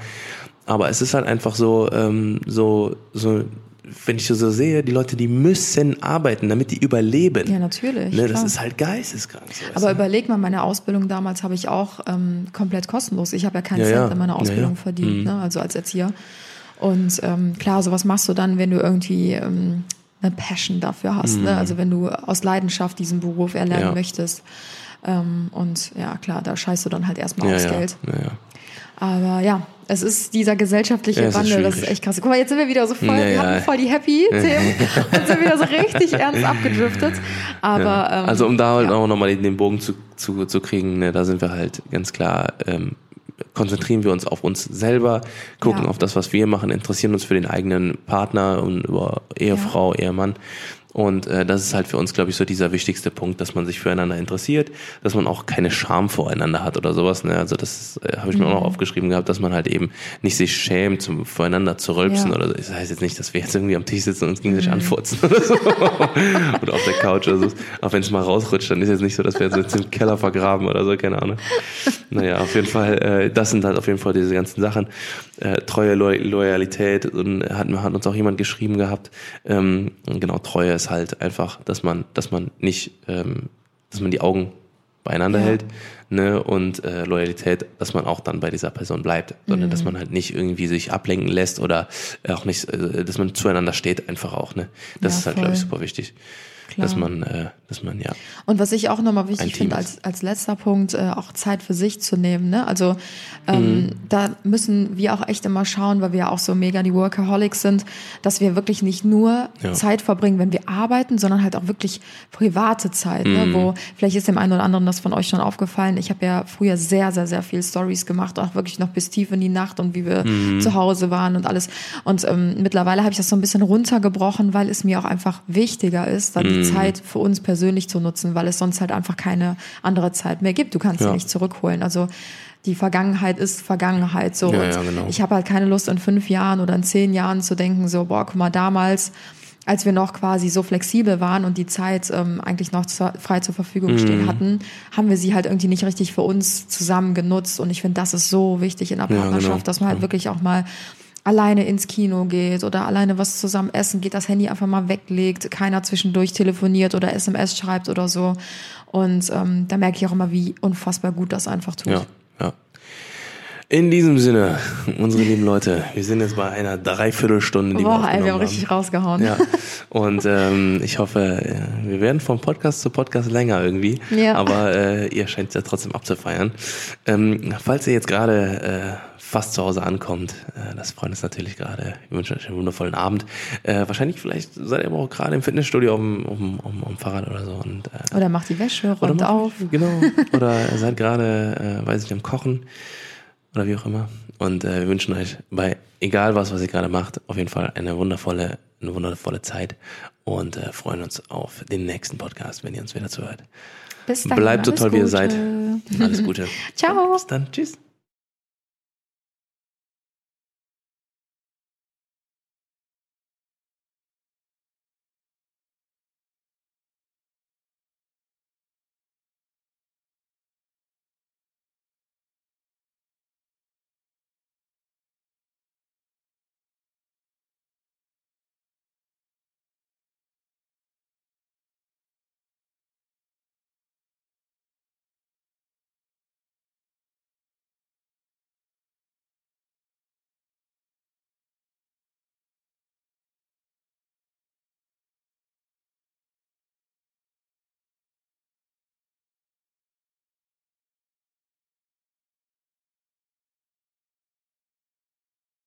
Speaker 2: Aber es ist halt einfach so, ähm, so, so wenn ich so sehe, die Leute, die müssen arbeiten, damit die überleben.
Speaker 1: Ja, natürlich.
Speaker 2: Ne, das ist halt geisteskrank. So
Speaker 1: Aber du? überleg mal, meine Ausbildung damals habe ich auch ähm, komplett kostenlos. Ich habe ja keinen ja, Cent ja. in meiner Ausbildung ja, verdient, mhm. ne, also als Erzieher. Und ähm, klar, sowas machst du dann, wenn du irgendwie ähm, eine Passion dafür hast. Ne? Mhm. Ne? Also wenn du aus Leidenschaft diesen Beruf erlernen möchtest. Ähm, und ja, klar, da scheißt du dann halt erstmal aufs Geld. Aber ja, es ist dieser gesellschaftliche ja, Wandel, das ist echt krass. Guck mal, jetzt sind wir wieder so voll, ja, wir hatten voll die Happy-Themen und sind wieder so richtig ernst abgedriftet. Aber ja.
Speaker 2: ähm, also um da halt auch nochmal den Bogen zu, zu, zu kriegen, ne, da sind wir halt ganz klar, ähm, konzentrieren wir uns auf uns selber, gucken auf das, was wir machen, interessieren uns für den eigenen Partner und über Ehefrau, Ehemann Und äh, das ist halt für uns, glaube ich, so dieser wichtigste Punkt, dass man sich füreinander interessiert, dass man auch keine Scham voreinander hat oder sowas. Ne? Also das äh, habe ich mir mhm. auch noch aufgeschrieben gehabt, dass man halt eben nicht sich schämt, zum, voreinander zu rülpsen ja. oder so. Das heißt jetzt nicht, dass wir jetzt irgendwie am Tisch sitzen und uns gegenseitig mhm. anfurzen oder so. oder auf der Couch oder so. Auch wenn es mal rausrutscht, dann ist jetzt nicht so, dass wir jetzt im Keller vergraben oder so, keine Ahnung. Naja, auf jeden Fall, äh, das sind halt auf jeden Fall diese ganzen Sachen. Äh, Treue, Lo Loyalität und hat, hat uns auch jemand geschrieben gehabt. Ähm, genau, Treue ist halt einfach, dass man, dass man nicht, ähm, dass man die Augen beieinander ja. hält, ne, und äh, Loyalität, dass man auch dann bei dieser Person bleibt, sondern mhm. dass man halt nicht irgendwie sich ablenken lässt oder auch nicht, äh, dass man zueinander steht einfach auch, ne. Das ja, ist halt, glaube ich, super wichtig. Klar. dass man, äh, dass man ja.
Speaker 1: Und was ich auch nochmal wichtig finde, als, als letzter Punkt, äh, auch Zeit für sich zu nehmen. Ne? Also ähm, mhm. da müssen wir auch echt immer schauen, weil wir ja auch so mega die Workaholics sind, dass wir wirklich nicht nur ja. Zeit verbringen, wenn wir arbeiten, sondern halt auch wirklich private Zeit, ne? mhm. ne? wo vielleicht ist dem einen oder anderen das von euch schon aufgefallen. Ich habe ja früher sehr, sehr, sehr viel Stories gemacht, auch wirklich noch bis tief in die Nacht und wie wir mhm. zu Hause waren und alles. Und ähm, mittlerweile habe ich das so ein bisschen runtergebrochen, weil es mir auch einfach wichtiger ist, dann die Mhm. Zeit für uns persönlich zu nutzen, weil es sonst halt einfach keine andere Zeit mehr gibt. Du kannst ja. sie nicht zurückholen. Also die Vergangenheit ist Vergangenheit. So. Ja, ja, genau. Ich habe halt keine Lust in fünf Jahren oder in zehn Jahren zu denken, so, boah, guck mal, damals, als wir noch quasi so flexibel waren und die Zeit ähm, eigentlich noch zu, frei zur Verfügung stehen mhm. hatten, haben wir sie halt irgendwie nicht richtig für uns zusammen genutzt. Und ich finde, das ist so wichtig in der Partnerschaft, ja, genau. dass man halt wirklich auch mal alleine ins Kino geht oder alleine was zusammen essen geht, das Handy einfach mal weglegt, keiner zwischendurch telefoniert oder SMS schreibt oder so. Und ähm, da merke ich auch immer, wie unfassbar gut das einfach tut.
Speaker 2: Ja. In diesem Sinne, unsere lieben Leute, wir sind jetzt bei einer Dreiviertelstunde,
Speaker 1: die Boah, wir ey, wir haben richtig rausgehauen.
Speaker 2: Ja. Und ähm, ich hoffe, wir werden vom Podcast zu Podcast länger irgendwie. Ja. Aber äh, ihr scheint es ja trotzdem abzufeiern. Ähm, falls ihr jetzt gerade äh, fast zu Hause ankommt. Äh, das freut uns natürlich gerade. Wir wünschen euch einen wundervollen Abend. Äh, wahrscheinlich, vielleicht seid ihr aber auch gerade im Fitnessstudio um, um, um, um Fahrrad oder so. Und,
Speaker 1: äh, oder macht die Wäsche, räumt auf.
Speaker 2: Genau. Oder seid gerade, äh, weiß ich, am Kochen oder wie auch immer. Und äh, wir wünschen euch bei egal was, was ihr gerade macht, auf jeden Fall eine wundervolle, eine wundervolle Zeit und äh, freuen uns auf den nächsten Podcast, wenn ihr uns wieder zuhört. Bis dann. Bleibt so toll, Gute. wie ihr seid. Alles Gute.
Speaker 1: Ciao.
Speaker 2: Bis dann. Tschüss.